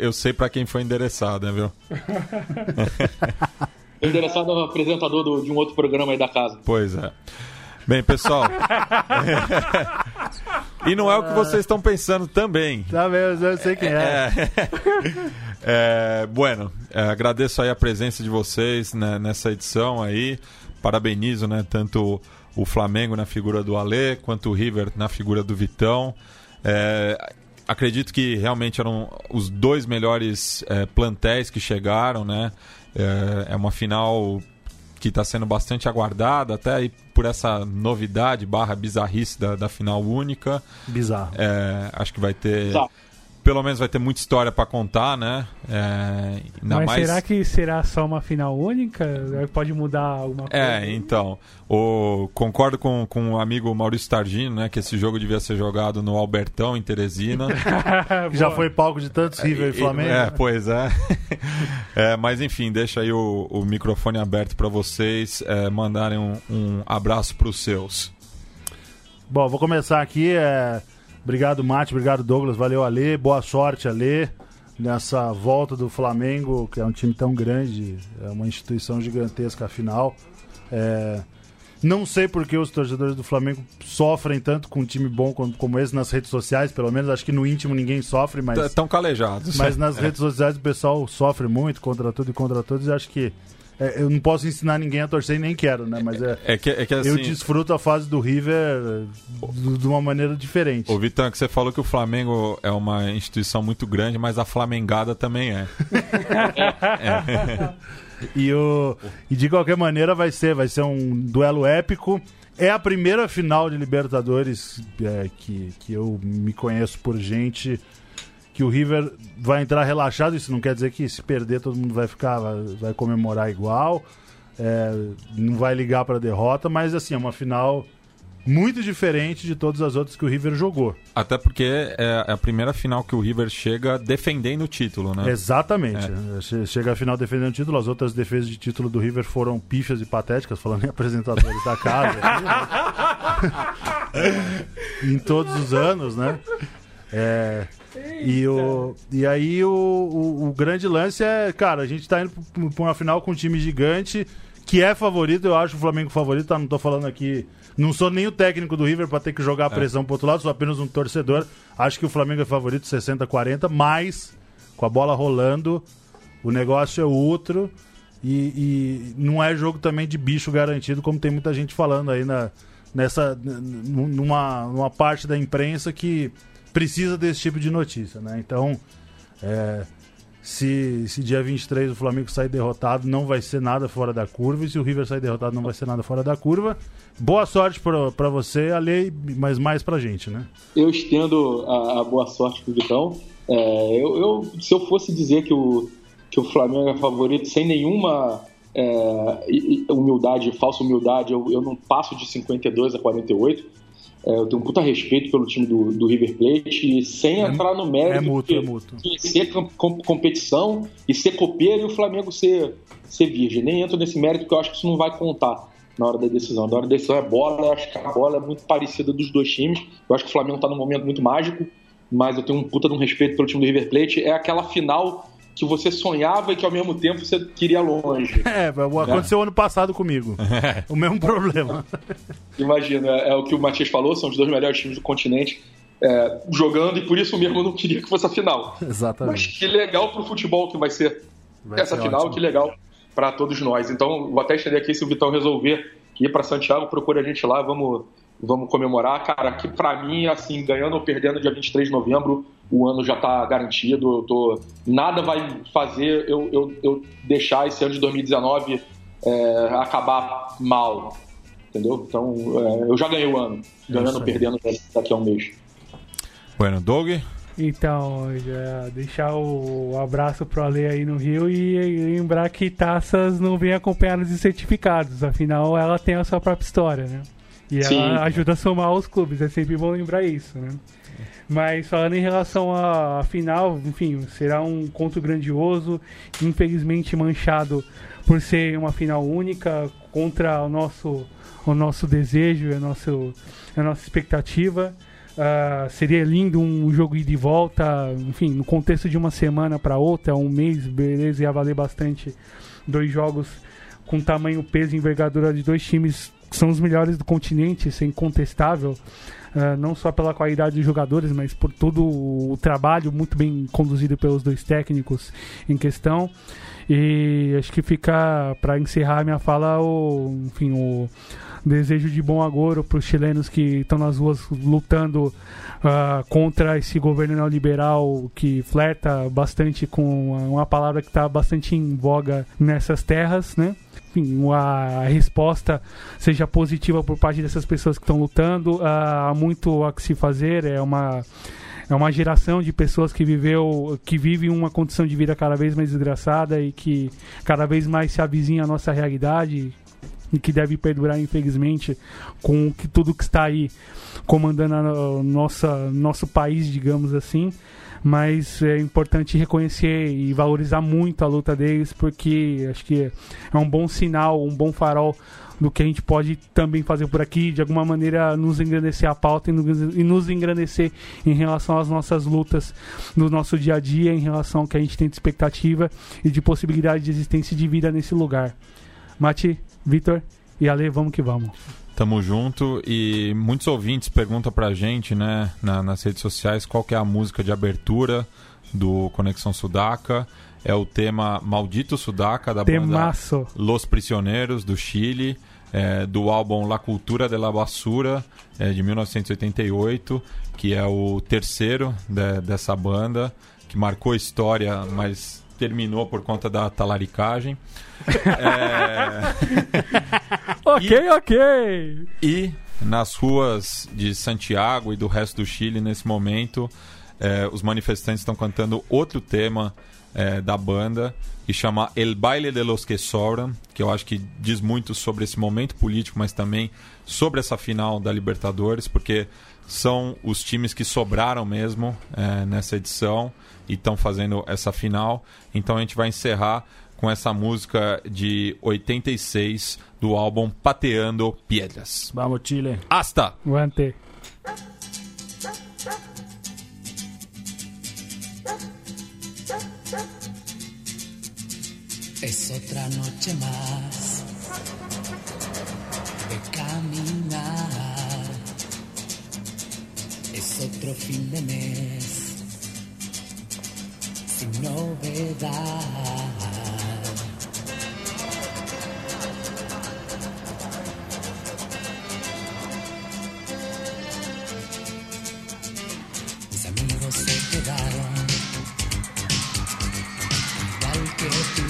eu sei pra quem foi endereçada, viu? Endereçado ao apresentador do- de um outro programa aí da casa. Pois é. Bem, pessoal. e não é o que vocês estão pensando também. Tá mesmo, eu sei quem é. É, bueno, é, agradeço aí a presença de vocês né, nessa edição aí. Parabenizo, né, tanto o Flamengo na figura do Alê, quanto o River na figura do Vitão. É, acredito que realmente eram os dois melhores é, plantéis que chegaram, né? É, é uma final que está sendo bastante aguardada, até aí por essa novidade barra bizarrice da, da final única. Bizarro. É, acho que vai ter pelo menos vai ter muita história para contar, né? É, Mas mais... será que será só uma final única? Pode mudar alguma coisa? É, então. O, concordo com, com o amigo Maurício Targino, né? Que esse jogo devia ser jogado no Albertão, em Teresina. Já foi palco de tantos River e Flamengo. É, pois é. é. Mas enfim, deixa aí o, o microfone aberto para vocês é, mandarem um, um abraço para os seus. Bom, vou começar aqui. É... Obrigado, Mate. Obrigado, Douglas. Valeu, Alê. Boa sorte, Alê. Nessa volta do Flamengo, que é um time tão grande, é uma instituição gigantesca, afinal. É... Não sei por que os torcedores do Flamengo sofrem tanto com um time bom como, como esse nas redes sociais, pelo menos. Acho que no íntimo ninguém sofre, mas. Estão calejados. Mas nas é. redes sociais o pessoal sofre muito contra tudo e contra todos. E acho que é, eu não posso ensinar ninguém a torcer e nem quero, né? Mas é, é, que, é que assim, eu desfruto a fase do River de uma maneira diferente. Ô, Vitão, que você falou que o Flamengo é uma instituição muito grande, mas a Flamengada também é. é. E, o, e de qualquer maneira vai ser, vai ser um duelo épico. É a primeira final de Libertadores é, que, que eu me conheço por gente que o River vai entrar relaxado. Isso não quer dizer que se perder todo mundo vai ficar, vai, comemorar igual, é, não vai ligar para a derrota, mas assim, é uma final muito diferente de todas as outras que o River jogou. Até porque é, é a primeira final que o River chega defendendo o título, né? Exatamente. É. Chega a final defendendo o título, as outras defesas de título do River foram pífias e patéticas, falando em apresentadores da casa. em todos os anos, né? É, e, o, e aí o, o, o, grande lance é, cara, a gente tá indo pra uma final com um time gigante, que é favorito, eu acho o Flamengo favorito, tá? Não tô falando aqui. Não sou nem o técnico do River para ter que jogar a é. pressão é. pro outro lado, sou apenas um torcedor. Acho que o Flamengo é favorito 60-40, mas com a bola rolando, o negócio é outro. E, e, não é jogo também de bicho garantido, como tem muita gente falando aí na, nessa numa, numa parte da imprensa que precisa desse tipo de notícia, né? Então, é, se, se dia 23 o Flamengo sair derrotado, não vai ser nada fora da curva. E se o River sair derrotado, não vai ser nada fora da curva. Boa sorte para você, Ale, mas mais pra gente, né? Eu estendo a, a boa sorte pro Vitão. É, eu, eu, se eu fosse dizer que o, que o Flamengo é favorito sem nenhuma é, humildade, falsa humildade, eu, eu não passo de 52 a 48 é, eu tenho um puta respeito pelo time do, do River Plate e sem é, entrar no mérito é mútuo, de, é mútuo. de ser com, competição e ser copeiro e o Flamengo ser, ser virgem. Nem entro nesse mérito porque eu acho que isso não vai contar na hora da decisão. Na hora da decisão é bola, eu acho que a bola é muito parecida dos dois times. Eu acho que o Flamengo está num momento muito mágico, mas eu tenho um puta de um respeito pelo time do River Plate. É aquela final que você sonhava e que ao mesmo tempo você queria longe. É, aconteceu né? ano passado comigo. o mesmo problema. Imagina, é, é, o que o Matias falou, são os dois melhores times do continente é, jogando e por isso mesmo eu não queria que fosse a final. Exatamente. Mas que legal pro futebol que vai ser vai essa ser final, ótimo. que legal para todos nós. Então, vou até estender aqui se o Vitão resolver ir para Santiago, procure a gente lá, vamos vamos comemorar. Cara, que para mim, assim, ganhando ou perdendo dia 23 de novembro, o ano já tá garantido. Eu tô, nada vai fazer eu, eu, eu deixar esse ano de 2019 é, acabar mal. Entendeu? Então, é, eu já ganhei o ano. Ganhando ou perdendo daqui a um mês. Bueno, Doug? Então, deixar o abraço pro Ale aí no Rio e lembrar que taças não vêm acompanhadas de certificados, afinal ela tem a sua própria história, né? E Sim. ela ajuda a somar os clubes, é sempre bom lembrar isso, né? Mas falando em relação à final, enfim, será um conto grandioso, infelizmente manchado por ser uma final única contra o nosso, o nosso desejo, a, nosso, a nossa expectativa. Uh, seria lindo um jogo ir de volta, enfim, no contexto de uma semana para outra, um mês, beleza, ia valer bastante dois jogos com tamanho, peso e envergadura de dois times são os melhores do continente, isso é incontestável. Uh, não só pela qualidade dos jogadores, mas por todo o trabalho muito bem conduzido pelos dois técnicos em questão. E acho que fica para encerrar minha fala o, enfim, o, Desejo de bom agouro para os chilenos que estão nas ruas lutando uh, contra esse governo neoliberal que flerta bastante com uma palavra que está bastante em voga nessas terras, né? enfim, a resposta seja positiva por parte dessas pessoas que estão lutando. Uh, há muito a que se fazer, é uma é uma geração de pessoas que viveu, que vive uma condição de vida cada vez mais desgraçada e que cada vez mais se avizinha à nossa realidade e que deve perdurar infelizmente com que tudo que está aí comandando a nossa nosso país, digamos assim. Mas é importante reconhecer e valorizar muito a luta deles porque acho que é um bom sinal, um bom farol do que a gente pode também fazer por aqui, de alguma maneira nos engrandecer a pauta e nos, engrandecer em relação às nossas lutas no nosso dia a dia, em relação ao que a gente tem de expectativa e de possibilidade de existência de vida nesse lugar. Mati, Vitor e Ale, vamos que vamos. Tamo junto e muitos ouvintes perguntam pra gente, né, na, nas redes sociais, qual que é a música de abertura do Conexão Sudaca é o tema Maldito Sudaca da Temaço. banda Los Prisioneiros do Chile, é, do álbum La Cultura de la Basura é, de 1988, que é o terceiro de, dessa banda, que marcou a história, mas terminou por conta da talaricagem. é... ok, e, ok. E nas ruas de Santiago e do resto do Chile, nesse momento, é, os manifestantes estão cantando outro tema é, da banda que chama El Baile de los que Sobran, que eu acho que diz muito sobre esse momento político, mas também sobre essa final da Libertadores, porque são os times que sobraram mesmo é, nessa edição e estão fazendo essa final. Então a gente vai encerrar com essa música de 86 do álbum Pateando Piedras. Vamos, Chile. Hasta! Guante. Es otra noche más de caminar. Es otro fin de mes sin novedad. Mis amigos se quedaron, igual que tú.